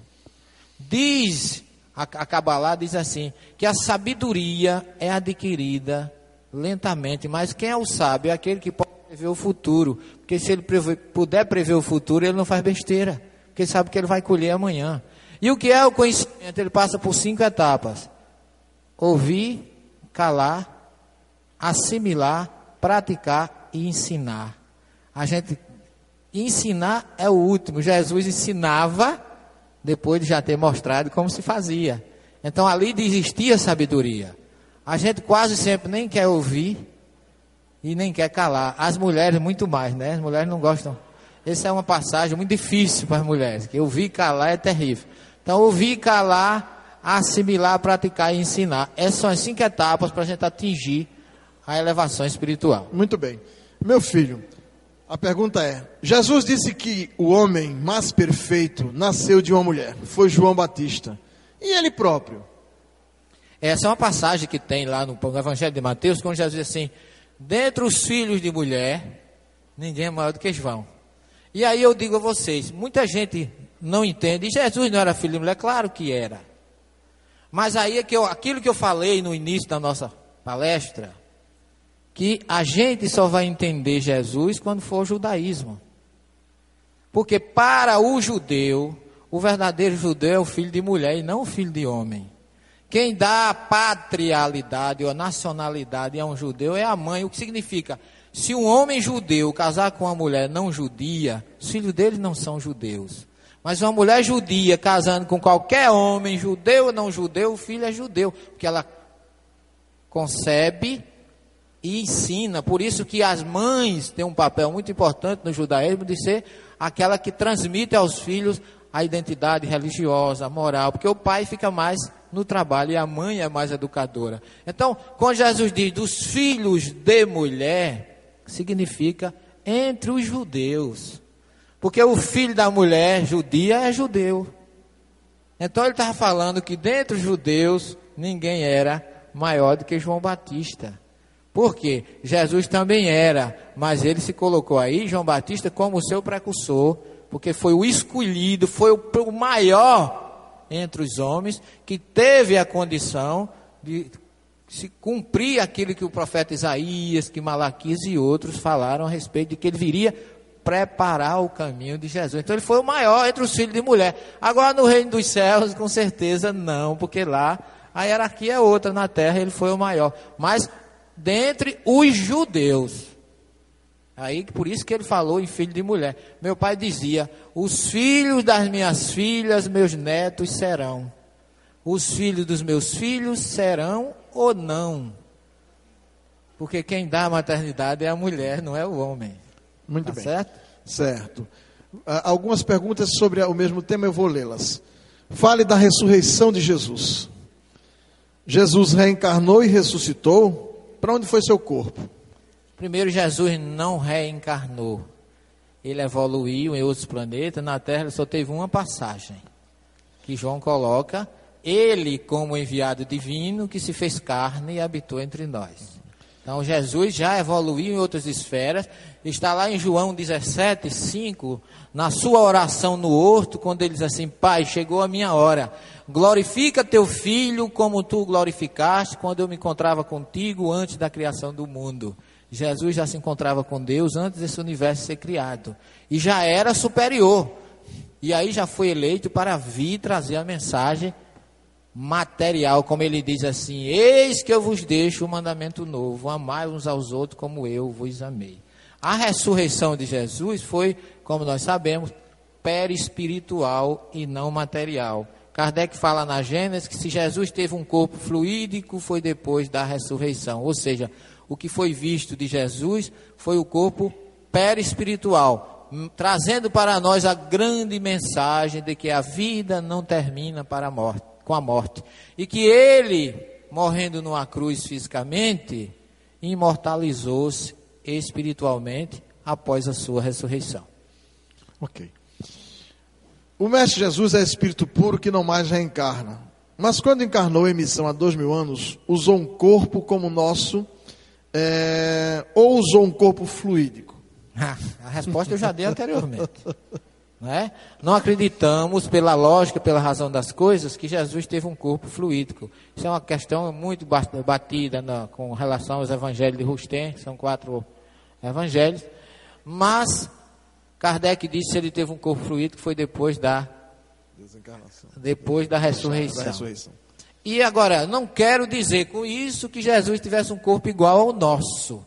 Diz, a, a Kabbalah diz assim, que a sabedoria é adquirida lentamente, mas quem é o sábio é aquele que pode prever o futuro. Porque se ele preve- puder prever o futuro, ele não faz besteira. Porque sabe que ele vai colher amanhã. E o que é o conhecimento? Ele passa por cinco etapas: ouvir, calar, assimilar, praticar e ensinar. A gente ensinar é o último. Jesus ensinava depois de já ter mostrado como se fazia. Então ali existia sabedoria. A gente quase sempre nem quer ouvir e nem quer calar. As mulheres muito mais, né? As mulheres não gostam. Essa é uma passagem muito difícil para as mulheres, que ouvir e calar é terrível. Então ouvir calar, assimilar, praticar e ensinar. Essas são as cinco etapas para a gente atingir a elevação espiritual. Muito bem. Meu filho, a pergunta é: Jesus disse que o homem mais perfeito nasceu de uma mulher, foi João Batista. E ele próprio? Essa é uma passagem que tem lá no, no Evangelho de Mateus, quando Jesus diz assim: dentre os filhos de mulher, ninguém é maior do que João. E aí eu digo a vocês: muita gente não entende, Jesus não era filho de mulher? Claro que era. Mas aí é que eu, aquilo que eu falei no início da nossa palestra, que a gente só vai entender Jesus quando for o judaísmo. Porque para o judeu, o verdadeiro judeu é o filho de mulher e não o filho de homem. Quem dá a patrialidade ou a nacionalidade a um judeu é a mãe, o que significa? Se um homem judeu casar com uma mulher não judia, os filhos deles não são judeus. Mas uma mulher judia casando com qualquer homem, judeu ou não judeu, o filho é judeu, porque ela concebe e ensina. Por isso que as mães têm um papel muito importante no judaísmo de ser aquela que transmite aos filhos a identidade religiosa, moral, porque o pai fica mais no trabalho e a mãe é mais educadora. Então, quando Jesus diz dos filhos de mulher, significa entre os judeus. Porque o filho da mulher judia é judeu. Então ele estava falando que dentre os judeus ninguém era maior do que João Batista. Porque Jesus também era, mas ele se colocou aí, João Batista, como seu precursor, porque foi o escolhido, foi o maior entre os homens, que teve a condição de se cumprir aquilo que o profeta Isaías, que Malaquias e outros falaram a respeito de que ele viria preparar o caminho de Jesus. Então ele foi o maior entre os filhos de mulher. Agora no reino dos céus, com certeza não, porque lá a hierarquia é outra, na terra ele foi o maior. Mas dentre os judeus. Aí por isso que ele falou em filho de mulher. Meu pai dizia: "Os filhos das minhas filhas, meus netos serão. Os filhos dos meus filhos serão ou não?" Porque quem dá a maternidade é a mulher, não é o homem. Muito tá bem. certo? Certo. Ah, Algumas perguntas sobre o mesmo tema, eu vou lê-las. Fale da ressurreição de Jesus. Jesus reencarnou e ressuscitou. Para onde foi seu corpo? Primeiro, Jesus não reencarnou. Ele evoluiu em outros planetas. Na Terra, só teve uma passagem. Que João coloca. Ele, como enviado divino, que se fez carne e habitou entre nós. Então, Jesus já evoluiu em outras esferas. Está lá em João 17, 5, na sua oração no horto, quando ele diz assim: Pai, chegou a minha hora. Glorifica teu filho como tu glorificaste quando eu me encontrava contigo antes da criação do mundo. Jesus já se encontrava com Deus antes desse universo ser criado. E já era superior. E aí já foi eleito para vir trazer a mensagem material, como ele diz assim: Eis que eu vos deixo um mandamento novo, amai uns aos outros como eu vos amei. A ressurreição de Jesus foi, como nós sabemos, perispiritual e não material. Kardec fala na Gênesis que se Jesus teve um corpo fluídico foi depois da ressurreição, ou seja, o que foi visto de Jesus foi o corpo perispiritual, hum, trazendo para nós a grande mensagem de que a vida não termina para a morte, com a morte, e que ele, morrendo numa cruz fisicamente, imortalizou-se espiritualmente após a sua ressurreição. Ok. O Mestre Jesus é espírito puro que não mais reencarna. Mas quando encarnou em missão há dois mil anos, usou um corpo como o nosso, é, ou usou um corpo fluídico? A resposta eu já dei anteriormente. Não, é? não acreditamos, pela lógica, pela razão das coisas, que Jesus teve um corpo fluídico. Isso é uma questão muito batida na, com relação aos evangelhos de Rustem, são quatro evangelhos. Mas Kardec disse que ele teve um corpo fluídico foi depois da Desencarnação. depois da ressurreição. Da ressurreição. E agora, não quero dizer com isso que Jesus tivesse um corpo igual ao nosso.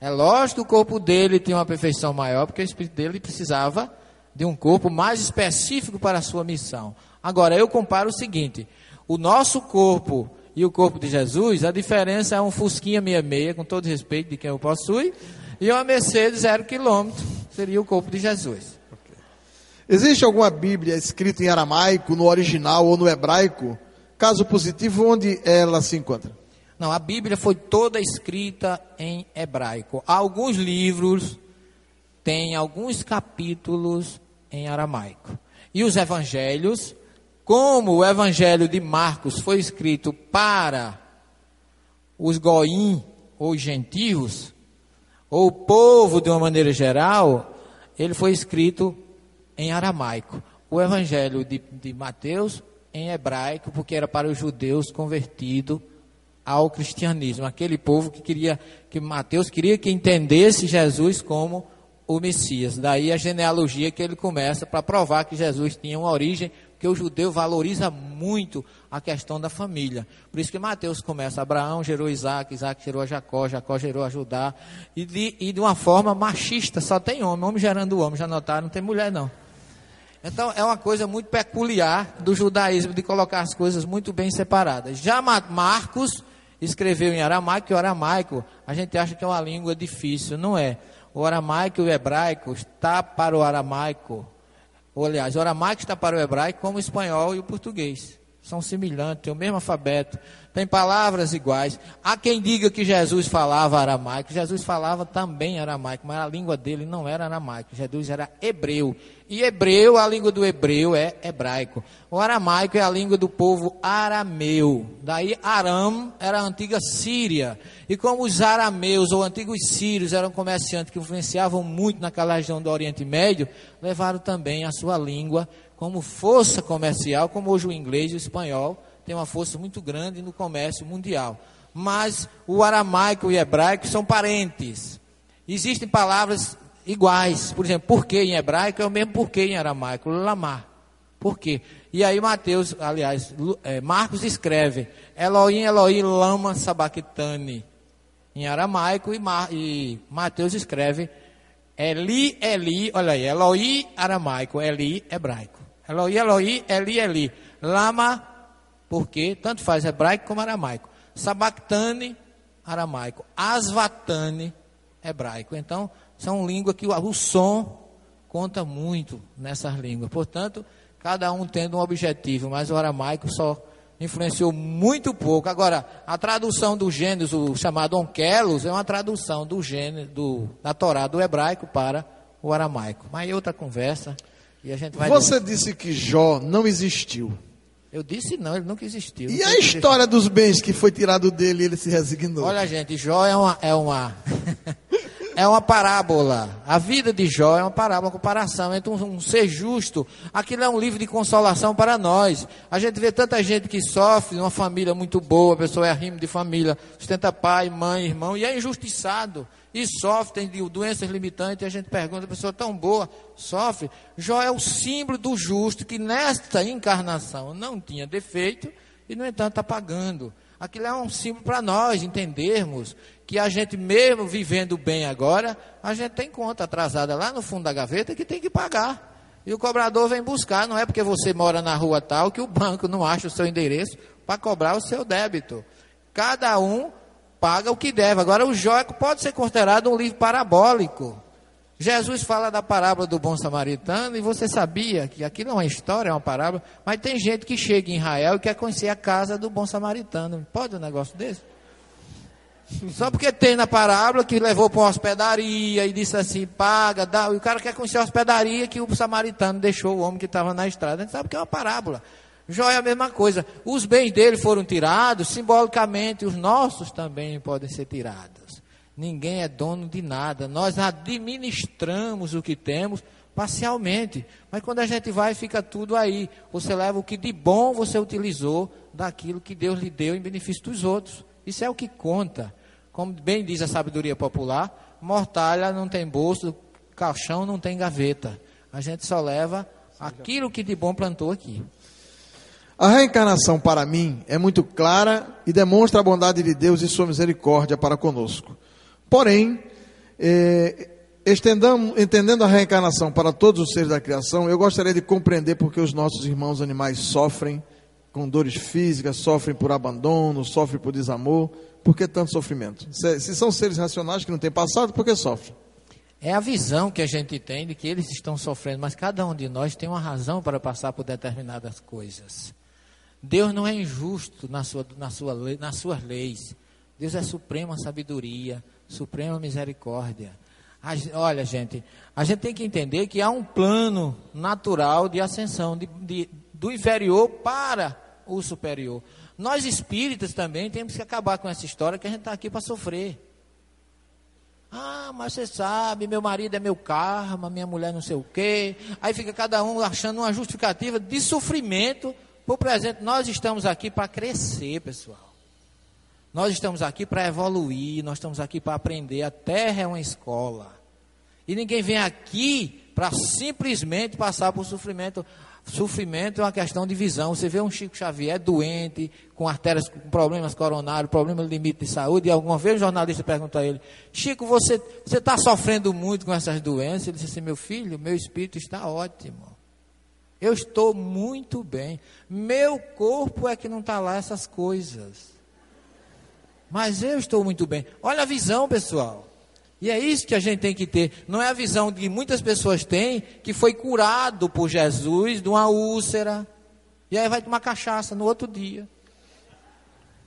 É lógico que o corpo dele tinha uma perfeição maior, porque o espírito dele precisava de um corpo mais específico para a sua missão. Agora, eu comparo o seguinte: o nosso corpo e o corpo de Jesus, a diferença é um Fusquinha 66, com todo respeito de quem o possui, e uma Mercedes zero quilômetro, seria o corpo de Jesus. Existe alguma Bíblia escrita em aramaico, no original ou no hebraico? Caso positivo, onde ela se encontra? Não, a Bíblia foi toda escrita em hebraico. Alguns livros têm alguns capítulos em aramaico. E os evangelhos, como o evangelho de Marcos foi escrito para os goim ou gentios, ou o povo de uma maneira geral, ele foi escrito em aramaico. O evangelho de, de Mateus em hebraico, porque era para os judeus convertidos ao cristianismo, aquele povo que queria que Mateus queria que entendesse Jesus como o Messias. Daí a genealogia que ele começa para provar que Jesus tinha uma origem, porque o judeu valoriza muito a questão da família. Por isso que Mateus começa, Abraão gerou Isaac, Isaac gerou a Jacó, Jacó gerou a Judá, e de, e de uma forma machista, só tem homem, homem gerando homem, já notaram, não tem mulher não. Então é uma coisa muito peculiar do judaísmo de colocar as coisas muito bem separadas. Já Marcos escreveu em aramaico, e o aramaico a gente acha que é uma língua difícil, não é. O aramaico e o hebraico está para o aramaico, ou aliás, o aramaico está para o hebraico como o espanhol e o português. são semelhantes, têm o mesmo alfabeto, têm palavras iguais. Há quem diga que Jesus falava aramaico, Jesus falava também aramaico, mas a língua dele não era aramaico, Jesus era hebreu. E hebreu, a língua do hebreu é hebraico. O aramaico é a língua do povo arameu. Daí Aram era a antiga Síria. E como os arameus ou antigos sírios eram comerciantes que influenciavam muito naquela região do Oriente Médio, levaram também a sua língua como força comercial, como hoje o inglês e o espanhol têm uma força muito grande no comércio mundial. Mas o aramaico e o hebraico são parentes. Existem palavras iguais. Por exemplo, porquê em hebraico é o mesmo porquê em aramaico, lamar. Por quê? E aí Mateus, aliás, é, Marcos escreve Elohim, Elohim, lama sabachthani em aramaico e, Mar, e Mateus escreve Eli, Eli, olha aí, Elohim aramaico, Eli hebraico. Elohim, Elohim, Eli, Eli. Lama, porque tanto faz hebraico como aramaico. Sabactane, aramaico. Asvatane, hebraico. Então, são línguas que o, o som conta muito nessas línguas. Portanto, cada um tendo um objetivo, mas o aramaico só influenciou muito pouco. Agora, a tradução do Gênesis, o chamado Onkelos, é uma tradução do Gênesis, do, da Torá do hebraico para o aramaico. Mas é outra conversa. E a gente vai Você disse que Jó não existiu. Eu disse não, ele nunca existiu. E a história dos bens que foi tirado dele e ele se resignou? Olha, gente, Jó é uma. É uma... é uma parábola. A vida de Jó é uma parábola, uma comparação entre um, um, ser justo. Aquilo é um livro de consolação para nós. A gente vê tanta gente que sofre numa família muito boa, a pessoa é rimo de família, sustenta pai, mãe, irmão, e é injustiçado. E sofre, tem doenças limitantes, e a gente pergunta, a pessoa tão boa, sofre. Jó é o símbolo do justo que nesta encarnação não tinha defeito e, no entanto, está pagando. Aquilo é um símbolo para nós entendermos que a gente, mesmo vivendo bem agora, a gente tem conta atrasada lá no fundo da gaveta que tem que pagar. E o cobrador vem buscar, não é porque você mora na rua tal que o banco não acha o seu endereço para cobrar o seu débito. Cada um paga o que deve. Agora, o Jóico pode ser considerado um livro parabólico. Jesus fala da parábola do bom samaritano e você sabia que aquilo é uma história, é uma parábola, mas tem gente que chega em Israel e quer conhecer a casa do bom samaritano. Pode um negócio desse? Só porque tem na parábola que levou para uma hospedaria e disse assim, paga, dá. E o cara quer conhecer a hospedaria que o samaritano deixou o homem que estava na estrada. A gente sabe que é uma parábola. Jó é a mesma coisa. Os bens dele foram tirados, simbolicamente, os nossos também podem ser tirados. Ninguém é dono de nada. Nós administramos o que temos parcialmente. Mas quando a gente vai, fica tudo aí. Você leva o que de bom você utilizou daquilo que Deus lhe deu em benefício dos outros. Isso é o que conta. Como bem diz a sabedoria popular, mortalha não tem bolso, caixão não tem gaveta. A gente só leva aquilo que de bom plantou aqui. A reencarnação, para mim, é muito clara e demonstra a bondade de Deus e sua misericórdia para conosco. Porém, eh, entendendo a reencarnação para todos os seres da criação, eu gostaria de compreender porque os nossos irmãos animais sofrem com dores físicas, sofrem por abandono, sofrem por desamor. Por que tanto sofrimento? Se, se são seres racionais que não têm passado, por que sofrem? É a visão que a gente tem de que eles estão sofrendo, mas cada um de nós tem uma razão para passar por determinadas coisas. Deus não é injusto na sua, na sua, nas suas leis. Deus é suprema sabedoria, suprema misericórdia. A, olha, gente, a gente tem que entender que há um plano natural de ascensão de, de, do inferior para o superior. Nós espíritas também temos que acabar com essa história que a gente está aqui para sofrer. Ah, mas você sabe, meu marido é meu karma, minha mulher não sei o quê. Aí fica cada um achando uma justificativa de sofrimento por presente, nós estamos aqui para crescer, pessoal. Nós estamos aqui para evoluir, nós estamos aqui para aprender. A terra é uma escola. E ninguém vem aqui para simplesmente passar por sofrimento. Sofrimento é uma questão de visão. Você vê um Chico Xavier doente, com artérias com problemas coronários, problema de limite de saúde, e alguma vez um jornalista pergunta a ele: Chico, você está sofrendo muito com essas doenças? Ele disse assim: Meu filho, meu espírito está ótimo. Eu estou muito bem. Meu corpo é que não está lá essas coisas. Mas eu estou muito bem. Olha a visão, pessoal. E é isso que a gente tem que ter. Não é a visão que muitas pessoas têm que foi curado por Jesus de uma úlcera. E aí vai tomar cachaça no outro dia.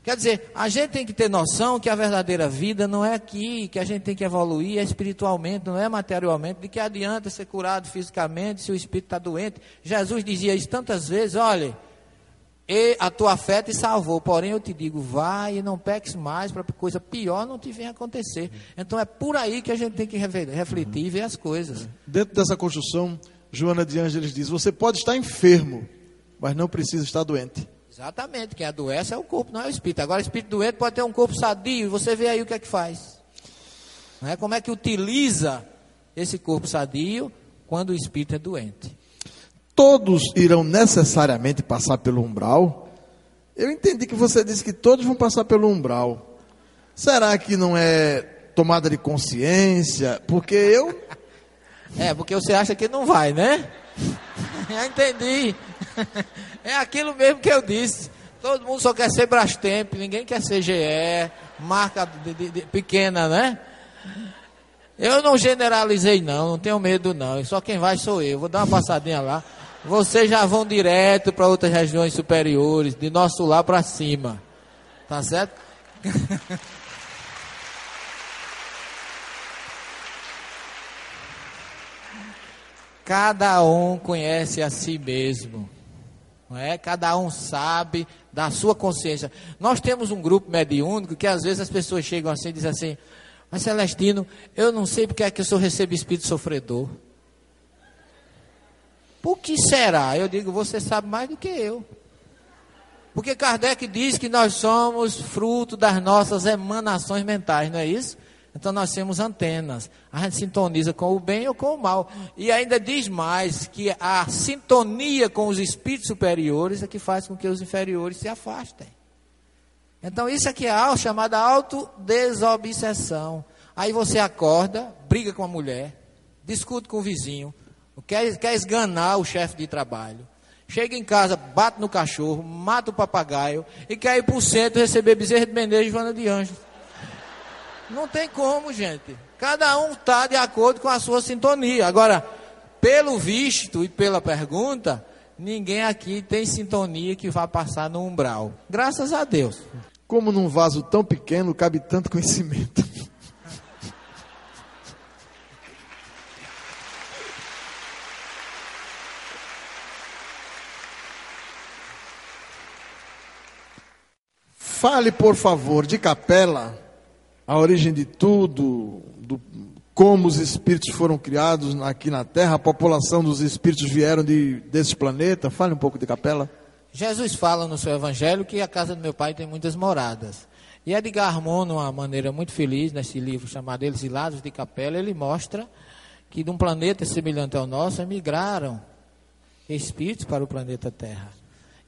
Quer dizer, a gente tem que ter noção que a verdadeira vida não é aqui, que a gente tem que evoluir espiritualmente, não é materialmente, de que adianta ser curado fisicamente se o espírito está doente. Jesus dizia isso tantas vezes: olha, a tua fé te salvou, porém eu te digo, vai e não peques mais para coisa pior não te venha acontecer. Então é por aí que a gente tem que refletir e ver as coisas. Dentro dessa construção, Joana de Ângeles diz: você pode estar enfermo, mas não precisa estar doente. Exatamente, quem adoece é o corpo, não é o espírito. Agora, o espírito doente pode ter um corpo sadio, e você vê aí o que é que faz. Não é? Como é que utiliza esse corpo sadio quando o espírito é doente? Todos irão necessariamente passar pelo umbral. Eu entendi que você disse que todos vão passar pelo umbral. Será que não é tomada de consciência? Porque eu. É, porque você acha que não vai, né? Já entendi. É aquilo mesmo que eu disse. Todo mundo só quer ser Brastemp, ninguém quer ser GE, marca de, de, de, pequena, né? Eu não generalizei não, não tenho medo não. Só quem vai sou eu. Vou dar uma passadinha lá. Vocês já vão direto para outras regiões superiores, de nosso lá para cima. Tá certo? Cada um conhece a si mesmo. Não é? Cada um sabe da sua consciência. Nós temos um grupo mediúnico que às vezes as pessoas chegam assim e dizem assim: Mas Celestino, eu não sei porque é que eu sou recebo espírito sofredor. Por que será? Eu digo: Você sabe mais do que eu. Porque Kardec diz que nós somos fruto das nossas emanações mentais, não é isso? Então nós temos antenas. A gente sintoniza com o bem ou com o mal. E ainda diz mais que a sintonia com os espíritos superiores é que faz com que os inferiores se afastem. Então isso aqui é a chamada autodesobsessão. Aí você acorda, briga com a mulher, discute com o vizinho, quer, quer esganar o chefe de trabalho. Chega em casa, bate no cachorro, mata o papagaio e quer ir para o centro receber Bezerra de Menezes e Joana de Anjos. Não tem como, gente. Cada um está de acordo com a sua sintonia. Agora, pelo visto e pela pergunta, ninguém aqui tem sintonia que vá passar no umbral. Graças a Deus. Como num vaso tão pequeno cabe tanto conhecimento. Fale, por favor, de capela a origem de tudo, do, como os espíritos foram criados aqui na Terra, a população dos espíritos vieram de, desse planeta. Fale um pouco de capela. Jesus fala no seu evangelho que a casa do meu pai tem muitas moradas. E Edgar Armon, de uma maneira muito feliz, nesse livro chamado Eles e Lados de Capela, ele mostra que de um planeta semelhante ao nosso emigraram espíritos para o planeta Terra.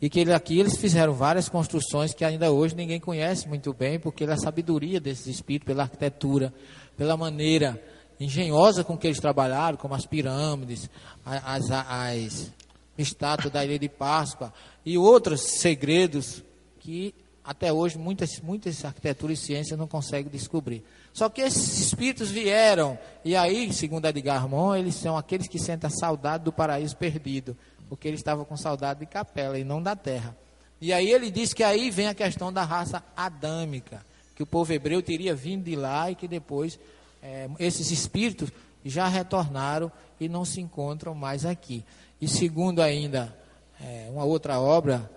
E que ele, aqui eles fizeram várias construções que ainda hoje ninguém conhece muito bem, porque a sabedoria desses espíritos, pela arquitetura, pela maneira engenhosa com que eles trabalharam, como as pirâmides, as, as, as estátuas da Ilha de Páscoa e outros segredos que até hoje muitas, muitas arquiteturas e ciências não conseguem descobrir. Só que esses espíritos vieram, e aí, segundo Edgar Mon, eles são aqueles que sentem a saudade do paraíso perdido porque ele estava com saudade de capela e não da terra. E aí ele diz que aí vem a questão da raça adâmica, que o povo hebreu teria vindo de lá e que depois é, esses espíritos já retornaram e não se encontram mais aqui. E segundo ainda é, uma outra obra,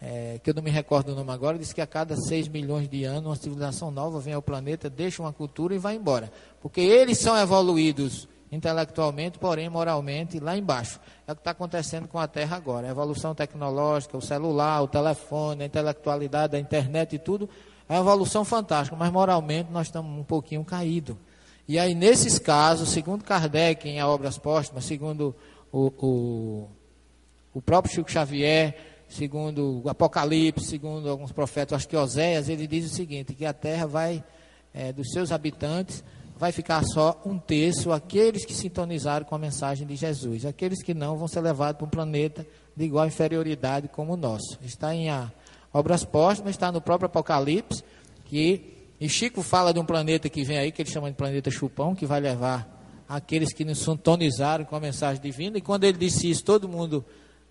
é, que eu não me recordo o nome agora, diz que a cada 6 milhões de anos uma civilização nova vem ao planeta, deixa uma cultura e vai embora. Porque eles são evoluídos intelectualmente, porém moralmente lá embaixo. É o que está acontecendo com a Terra agora. A evolução tecnológica, o celular, o telefone, a intelectualidade, a internet e tudo, é uma evolução fantástica, mas moralmente nós estamos um pouquinho caídos. E aí, nesses casos, segundo Kardec, em Obras Póstumas, segundo o, o, o próprio Chico Xavier, segundo o Apocalipse, segundo alguns profetas, acho que Oséias, ele diz o seguinte, que a Terra vai, é, dos seus habitantes, vai ficar só um terço aqueles que sintonizaram com a mensagem de Jesus. Aqueles que não vão ser levados para um planeta de igual inferioridade como o nosso. Está em a, Obras Póstumas, está no próprio Apocalipse, que e Chico fala de um planeta que vem aí, que ele chama de planeta chupão, que vai levar aqueles que nos sintonizaram com a mensagem divina. E quando ele disse isso, todo mundo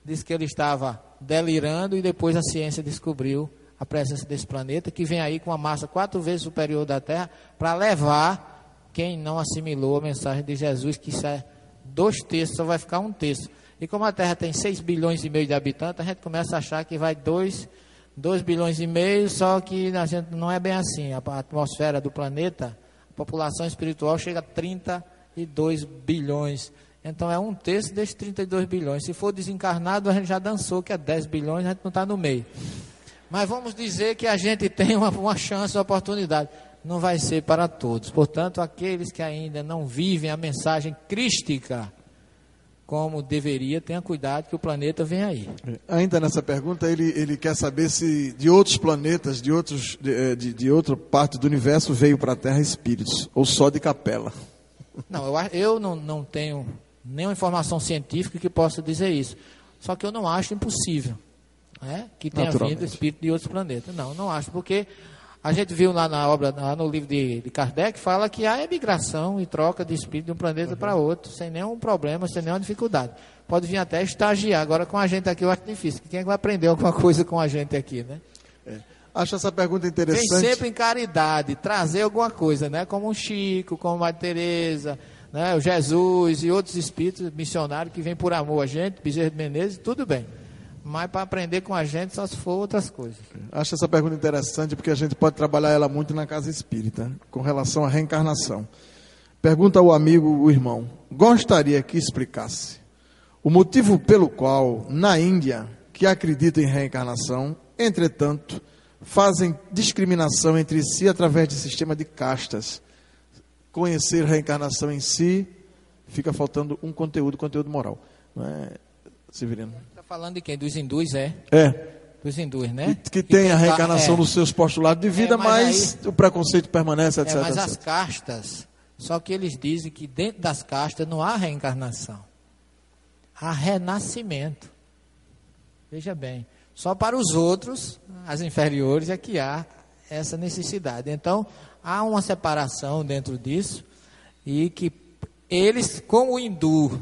disse que ele estava delirando e depois a ciência descobriu a presença desse planeta que vem aí com uma massa quatro vezes superior da Terra para levar quem não assimilou a mensagem de Jesus, que isso é dois terços, só vai ficar um terço. E como a Terra tem 6 bilhões e meio de habitantes, a gente começa a achar que vai 2, 2 bilhões e meio, só que a gente não é bem assim. A atmosfera do planeta, a população espiritual chega a 32 bilhões. Então é um terço desses 32 bilhões. Se for desencarnado, a gente já dançou que é 10 bilhões, a gente não está no meio. Mas vamos dizer que a gente tem uma, uma chance, uma oportunidade. Não vai ser para todos. Portanto, aqueles que ainda não vivem a mensagem crística, como deveria, tenha cuidado que o planeta vem aí. Ainda nessa pergunta, ele, ele quer saber se de outros planetas, de, outros, de, eh, de, de outra parte do universo veio para a Terra espíritos, ou só de capela. Não, eu, eu não, não tenho nenhuma informação científica que possa dizer isso. Só que eu não acho impossível né, que tenha vindo espírito de outros planetas. Não, não acho, porque a gente viu lá na obra, lá no livro de, de Kardec, fala que há emigração e troca de espírito de um planeta uhum. para outro, sem nenhum problema, sem nenhuma dificuldade. Pode vir até estagiar. Agora, com a gente aqui, eu acho difícil. Quem é que vai aprender alguma coisa com a gente aqui, né? É. Acho essa pergunta interessante. Vem sempre em caridade, trazer alguma coisa, né? Como o Chico, como a Teresa, né? o Jesus e outros espíritos missionários que vêm por amor a gente, Bezerra de Menezes, tudo bem. Mas para aprender com a gente só se for outras coisas. Acho essa pergunta interessante porque a gente pode trabalhar ela muito na casa espírita, com relação à reencarnação. Pergunta ao amigo, o irmão: gostaria que explicasse o motivo pelo qual, na Índia, que acredita em reencarnação, entretanto, fazem discriminação entre si através de sistema de castas. Conhecer reencarnação em si, fica faltando um conteúdo, conteúdo moral. Não é, Severino? Falando de quem? Dos hindus, é? É. Dos hindus, né? Que, que tem a reencarnação é. dos seus postulados de vida, é, mas, mas aí, o preconceito permanece, etc. É, mas etc. as castas, só que eles dizem que dentro das castas não há reencarnação. Há renascimento. Veja bem. Só para os outros, as inferiores, é que há essa necessidade. Então, há uma separação dentro disso e que eles, como o hindu,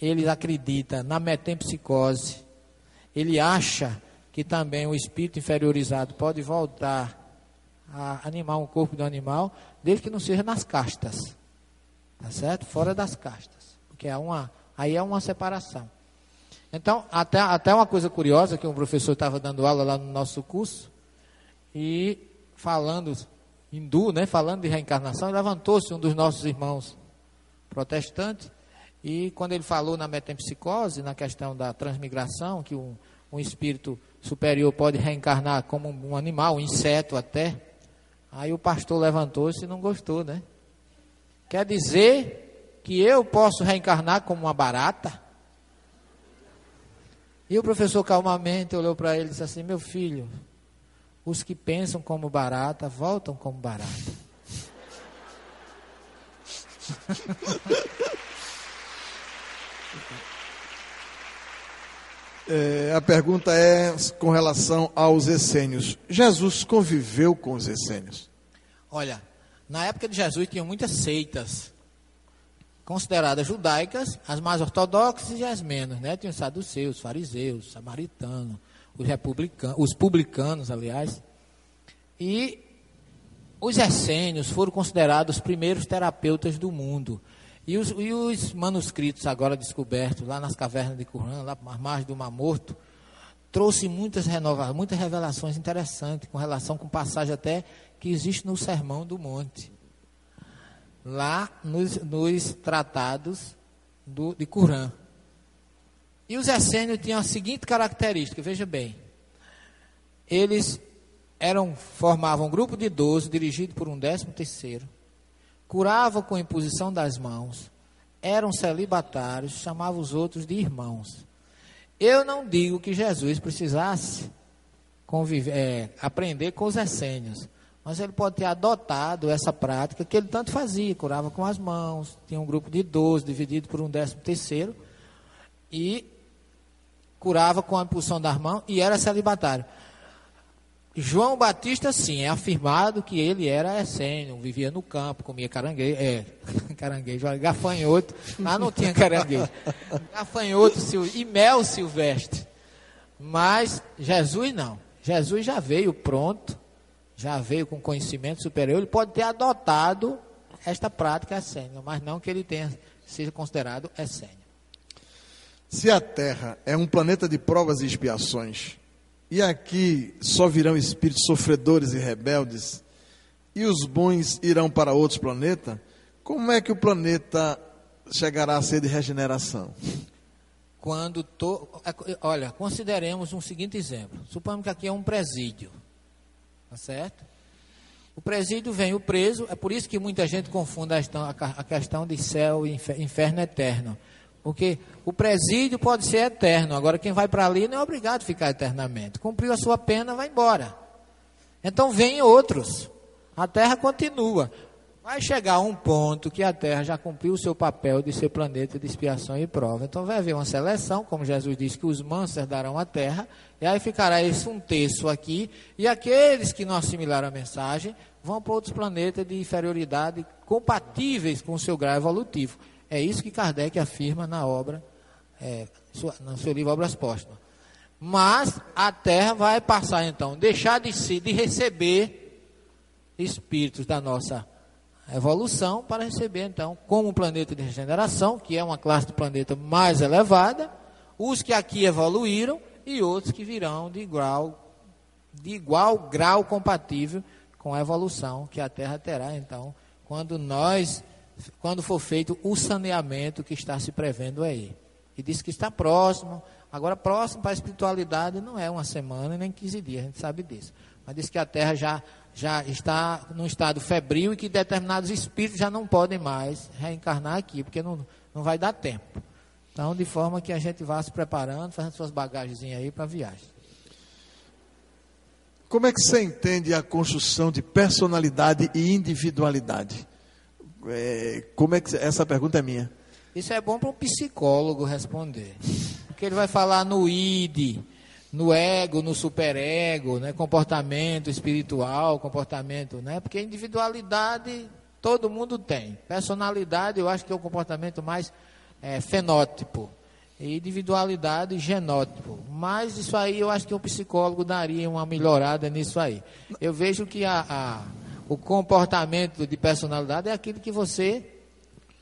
ele acredita na metempsicose, ele acha que também o espírito inferiorizado pode voltar a animar um corpo do animal, desde que não seja nas castas. Tá certo? Fora das castas. Porque é uma, aí é uma separação. Então, até, até uma coisa curiosa, que um professor estava dando aula lá no nosso curso, e falando hindu, né, falando de reencarnação, levantou-se um dos nossos irmãos protestantes e quando ele falou na metempsicose, na questão da transmigração, que um, um espírito superior pode reencarnar como um animal, um inseto até, aí o pastor levantou-se e não gostou, né? Quer dizer que eu posso reencarnar como uma barata? E o professor calmamente olhou para ele e disse assim: Meu filho, os que pensam como barata voltam como barata. É, a pergunta é com relação aos essênios. Jesus conviveu com os essênios? Olha, na época de Jesus tinham muitas seitas consideradas judaicas, as mais ortodoxas e as menos, né? Tinha os saduceus, os fariseus, os samaritanos, os republicanos, os publicanos, aliás. E os essênios foram considerados os primeiros terapeutas do mundo. E os, e os manuscritos agora descobertos lá nas cavernas de Qumran, lá à margem do Mar Morto, trouxe muitas renovações, muitas revelações interessantes com relação com passagem até que existe no Sermão do Monte. Lá nos, nos tratados do, de Qumran. E os essênios tinham a seguinte característica, veja bem. Eles eram, formavam um grupo de 12 dirigido por um décimo terceiro curava com imposição das mãos, eram celibatários, chamava os outros de irmãos. Eu não digo que Jesus precisasse conviver, é, aprender com os essênios, mas ele pode ter adotado essa prática que ele tanto fazia, curava com as mãos, tinha um grupo de 12 dividido por um décimo terceiro, e curava com a impulsão das mãos e era celibatário. João Batista, sim, é afirmado que ele era essênio, vivia no campo, comia caranguejo, é, caranguejo, gafanhoto, lá não tinha caranguejo, gafanhoto e mel silvestre. Mas Jesus não. Jesus já veio pronto, já veio com conhecimento superior. Ele pode ter adotado esta prática essênia, mas não que ele tenha seja considerado essênio. Se a Terra é um planeta de provas e expiações, e aqui só virão espíritos sofredores e rebeldes, e os bons irão para outros planetas, como é que o planeta chegará a ser de regeneração? Quando to... É, olha, consideremos um seguinte exemplo. Suponhamos que aqui é um presídio. Tá certo? O presídio vem o preso, é por isso que muita gente confunde a questão de céu e inferno eterno. Porque o presídio pode ser eterno, agora quem vai para ali não é obrigado a ficar eternamente. Cumpriu a sua pena, vai embora. Então vem outros. A terra continua. Vai chegar um ponto que a Terra já cumpriu o seu papel de ser planeta de expiação e prova. Então vai haver uma seleção, como Jesus disse que os mansos darão a Terra, e aí ficará esse um terço aqui, e aqueles que não assimilaram a mensagem vão para outros planetas de inferioridade compatíveis com o seu grau evolutivo. É isso que Kardec afirma na obra, é, no seu livro Obras Póstumas. Mas a Terra vai passar então, deixar de, ser, de receber espíritos da nossa evolução para receber, então, como planeta de regeneração, que é uma classe de planeta mais elevada, os que aqui evoluíram e outros que virão de grau de igual grau compatível com a evolução que a Terra terá, então, quando nós quando for feito o saneamento que está se prevendo aí. E diz que está próximo. Agora, próximo para a espiritualidade não é uma semana nem 15 dias, a gente sabe disso. Mas diz que a Terra já já está num estado febril e que determinados espíritos já não podem mais reencarnar aqui, porque não, não vai dar tempo. Então, de forma que a gente vá se preparando, fazendo suas bagagens aí para a viagem. Como é que você entende a construção de personalidade e individualidade? É, como é que essa pergunta é minha? Isso é bom para um psicólogo responder, porque ele vai falar no id, no ego, no superego, né? comportamento espiritual, comportamento, né? Porque individualidade todo mundo tem. Personalidade, eu acho que é o comportamento mais é, fenótipo. E individualidade, genótipo. Mas isso aí eu acho que o psicólogo daria uma melhorada nisso aí. Eu vejo que a, a, o comportamento de personalidade é aquilo que você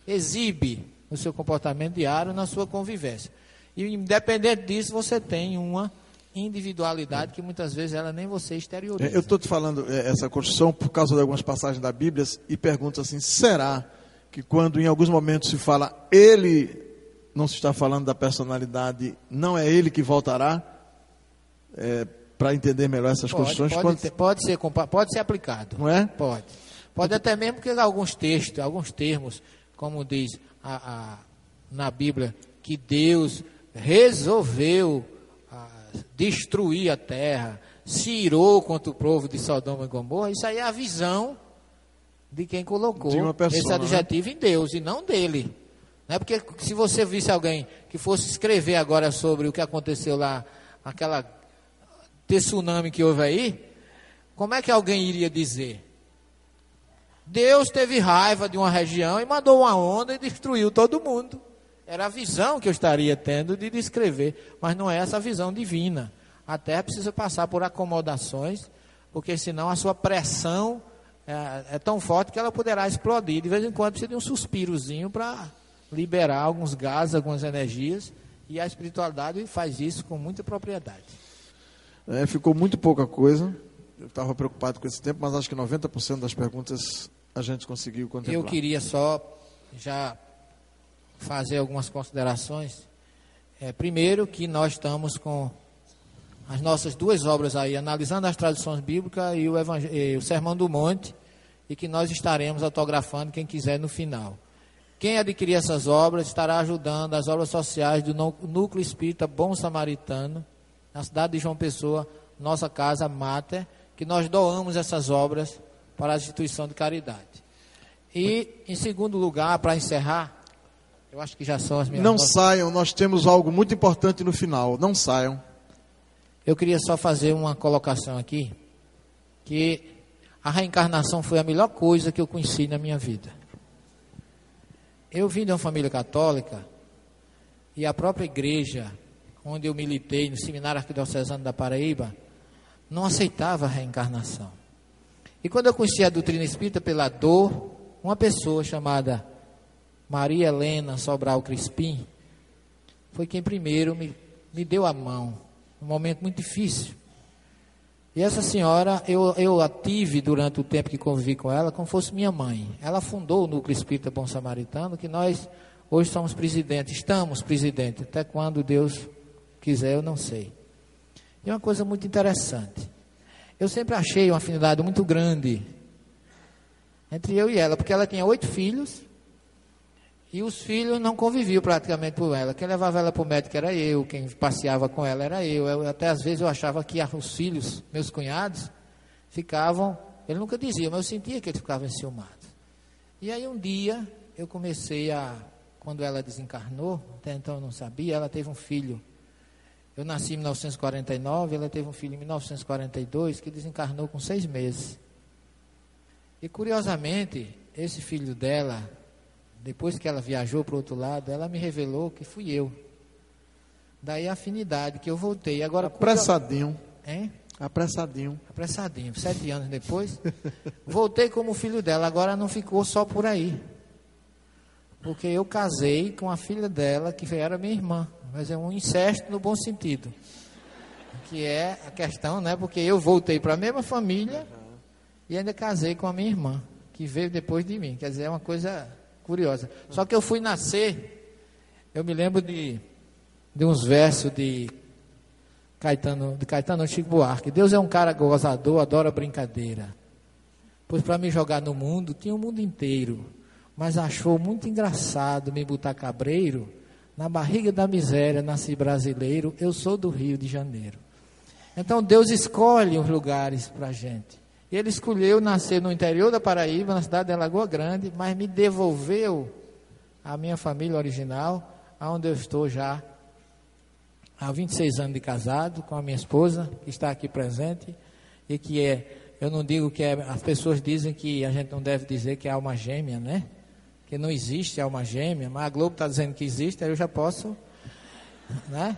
exibe no seu comportamento diário, na sua convivência. E independente disso, você tem uma individualidade que muitas vezes ela nem você exterioriza. É, eu estou te falando é, essa construção por causa de algumas passagens da Bíblia e pergunto assim: será que quando em alguns momentos se fala ele, não se está falando da personalidade, não é ele que voltará? É, para entender melhor essas pode, construções? Pode, quando... ter, pode, ser, pode ser aplicado. Não é? Pode. Pode até mesmo que alguns textos, alguns termos, como diz a, a, na Bíblia, que Deus resolveu destruir a terra, se irou contra o povo de Sodoma e Gomorra, isso aí é a visão de quem colocou de esse né? adjetivo né? em Deus e não dele. Não é porque se você visse alguém que fosse escrever agora sobre o que aconteceu lá, aquela tsunami que houve aí, como é que alguém iria dizer? Deus teve raiva de uma região e mandou uma onda e destruiu todo mundo. Era a visão que eu estaria tendo de descrever, mas não é essa visão divina. A terra precisa passar por acomodações, porque senão a sua pressão é, é tão forte que ela poderá explodir. De vez em quando precisa de um suspirozinho para liberar alguns gases, algumas energias, e a espiritualidade faz isso com muita propriedade. É, ficou muito pouca coisa. Eu estava preocupado com esse tempo, mas acho que 90% das perguntas a gente conseguiu contemplar. Eu queria só já fazer algumas considerações. É, primeiro, que nós estamos com as nossas duas obras aí, analisando as traduções bíblicas e o, e o Sermão do Monte, e que nós estaremos autografando quem quiser no final. Quem adquirir essas obras estará ajudando as obras sociais do Núcleo Espírita Bom Samaritano, na cidade de João Pessoa, nossa casa Mater, que nós doamos essas obras para a instituição de caridade. E, em segundo lugar, para encerrar, eu acho que já são as minhas. Não nossas... saiam, nós temos algo muito importante no final. Não saiam. Eu queria só fazer uma colocação aqui, que a reencarnação foi a melhor coisa que eu conheci na minha vida. Eu vim de uma família católica e a própria igreja, onde eu militei, no Seminário Arquidiocesano da Paraíba, não aceitava a reencarnação. E quando eu conheci a doutrina espírita pela dor, uma pessoa chamada Maria Helena Sobral Crispim foi quem primeiro me, me deu a mão, um momento muito difícil. E essa senhora, eu, eu a tive durante o tempo que convivi com ela, como fosse minha mãe. Ela fundou o Núcleo Espírita Bom Samaritano, que nós hoje somos presidentes, estamos presidentes, até quando Deus quiser, eu não sei. E uma coisa muito interessante. Eu sempre achei uma afinidade muito grande entre eu e ela, porque ela tinha oito filhos e os filhos não conviviam praticamente com ela. Quem levava ela para o médico era eu, quem passeava com ela era eu. eu. Até às vezes eu achava que os filhos, meus cunhados, ficavam. Ele nunca dizia, mas eu sentia que eles ficavam enciumados. E aí um dia eu comecei a. Quando ela desencarnou, até então eu não sabia, ela teve um filho. Eu nasci em 1949, ela teve um filho em 1942 que desencarnou com seis meses. E curiosamente, esse filho dela depois que ela viajou para o outro lado, ela me revelou que fui eu. Daí a afinidade, que eu voltei. Agora, Apressadinho. Hein? Apressadinho. Apressadinho. Sete anos depois, voltei como filho dela. Agora não ficou só por aí. Porque eu casei com a filha dela, que era minha irmã. Mas é um incesto no bom sentido. Que é a questão, né? Porque eu voltei para a mesma família e ainda casei com a minha irmã, que veio depois de mim. Quer dizer, é uma coisa curiosa. Só que eu fui nascer, eu me lembro de, de uns versos de Caetano, de Caetano Chico Buarque. Deus é um cara gozador, adora brincadeira. Pois para me jogar no mundo, tinha o mundo inteiro. Mas achou muito engraçado me botar cabreiro. Na barriga da miséria, nasci brasileiro, eu sou do Rio de Janeiro. Então Deus escolhe os lugares para a gente. Ele escolheu nascer no interior da Paraíba, na cidade de Lagoa Grande, mas me devolveu a minha família original, aonde eu estou já há 26 anos de casado com a minha esposa, que está aqui presente, e que é, eu não digo que é, as pessoas dizem que a gente não deve dizer que é alma gêmea, né? Que não existe alma gêmea, mas a Globo está dizendo que existe, aí eu já posso, né?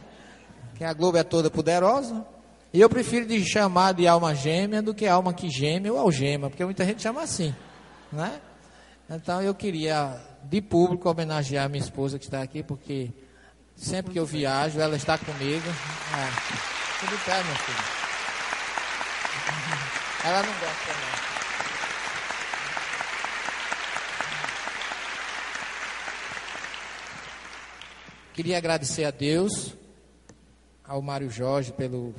Que a Globo é toda poderosa, e eu prefiro de chamar de alma gêmea do que alma que geme ou algema, porque muita gente chama assim, né? Então eu queria, de público, homenagear minha esposa que está aqui, porque sempre que eu viajo, ela está comigo. É. Tudo pé, meu filho. Ela não gosta, não. Queria agradecer a Deus, ao Mário Jorge, pelo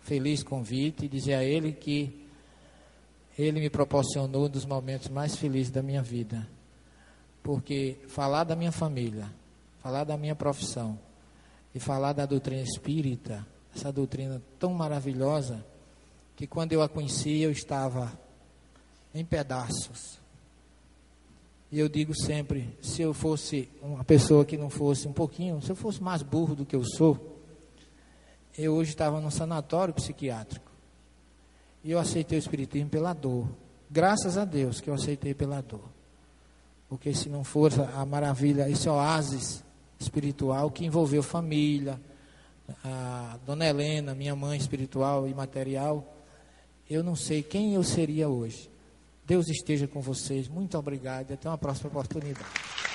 feliz convite e dizer a ele que ele me proporcionou um dos momentos mais felizes da minha vida. Porque falar da minha família, falar da minha profissão e falar da doutrina espírita, essa doutrina tão maravilhosa, que quando eu a conheci eu estava em pedaços. E eu digo sempre, se eu fosse uma pessoa que não fosse um pouquinho, se eu fosse mais burro do que eu sou, eu hoje estava num sanatório psiquiátrico. E eu aceitei o Espiritismo pela dor. Graças a Deus que eu aceitei pela dor. Porque se não fosse a maravilha, esse oásis espiritual que envolveu família, a dona Helena, minha mãe espiritual e material, eu não sei quem eu seria hoje. Deus esteja com vocês. Muito obrigado e até uma próxima oportunidade.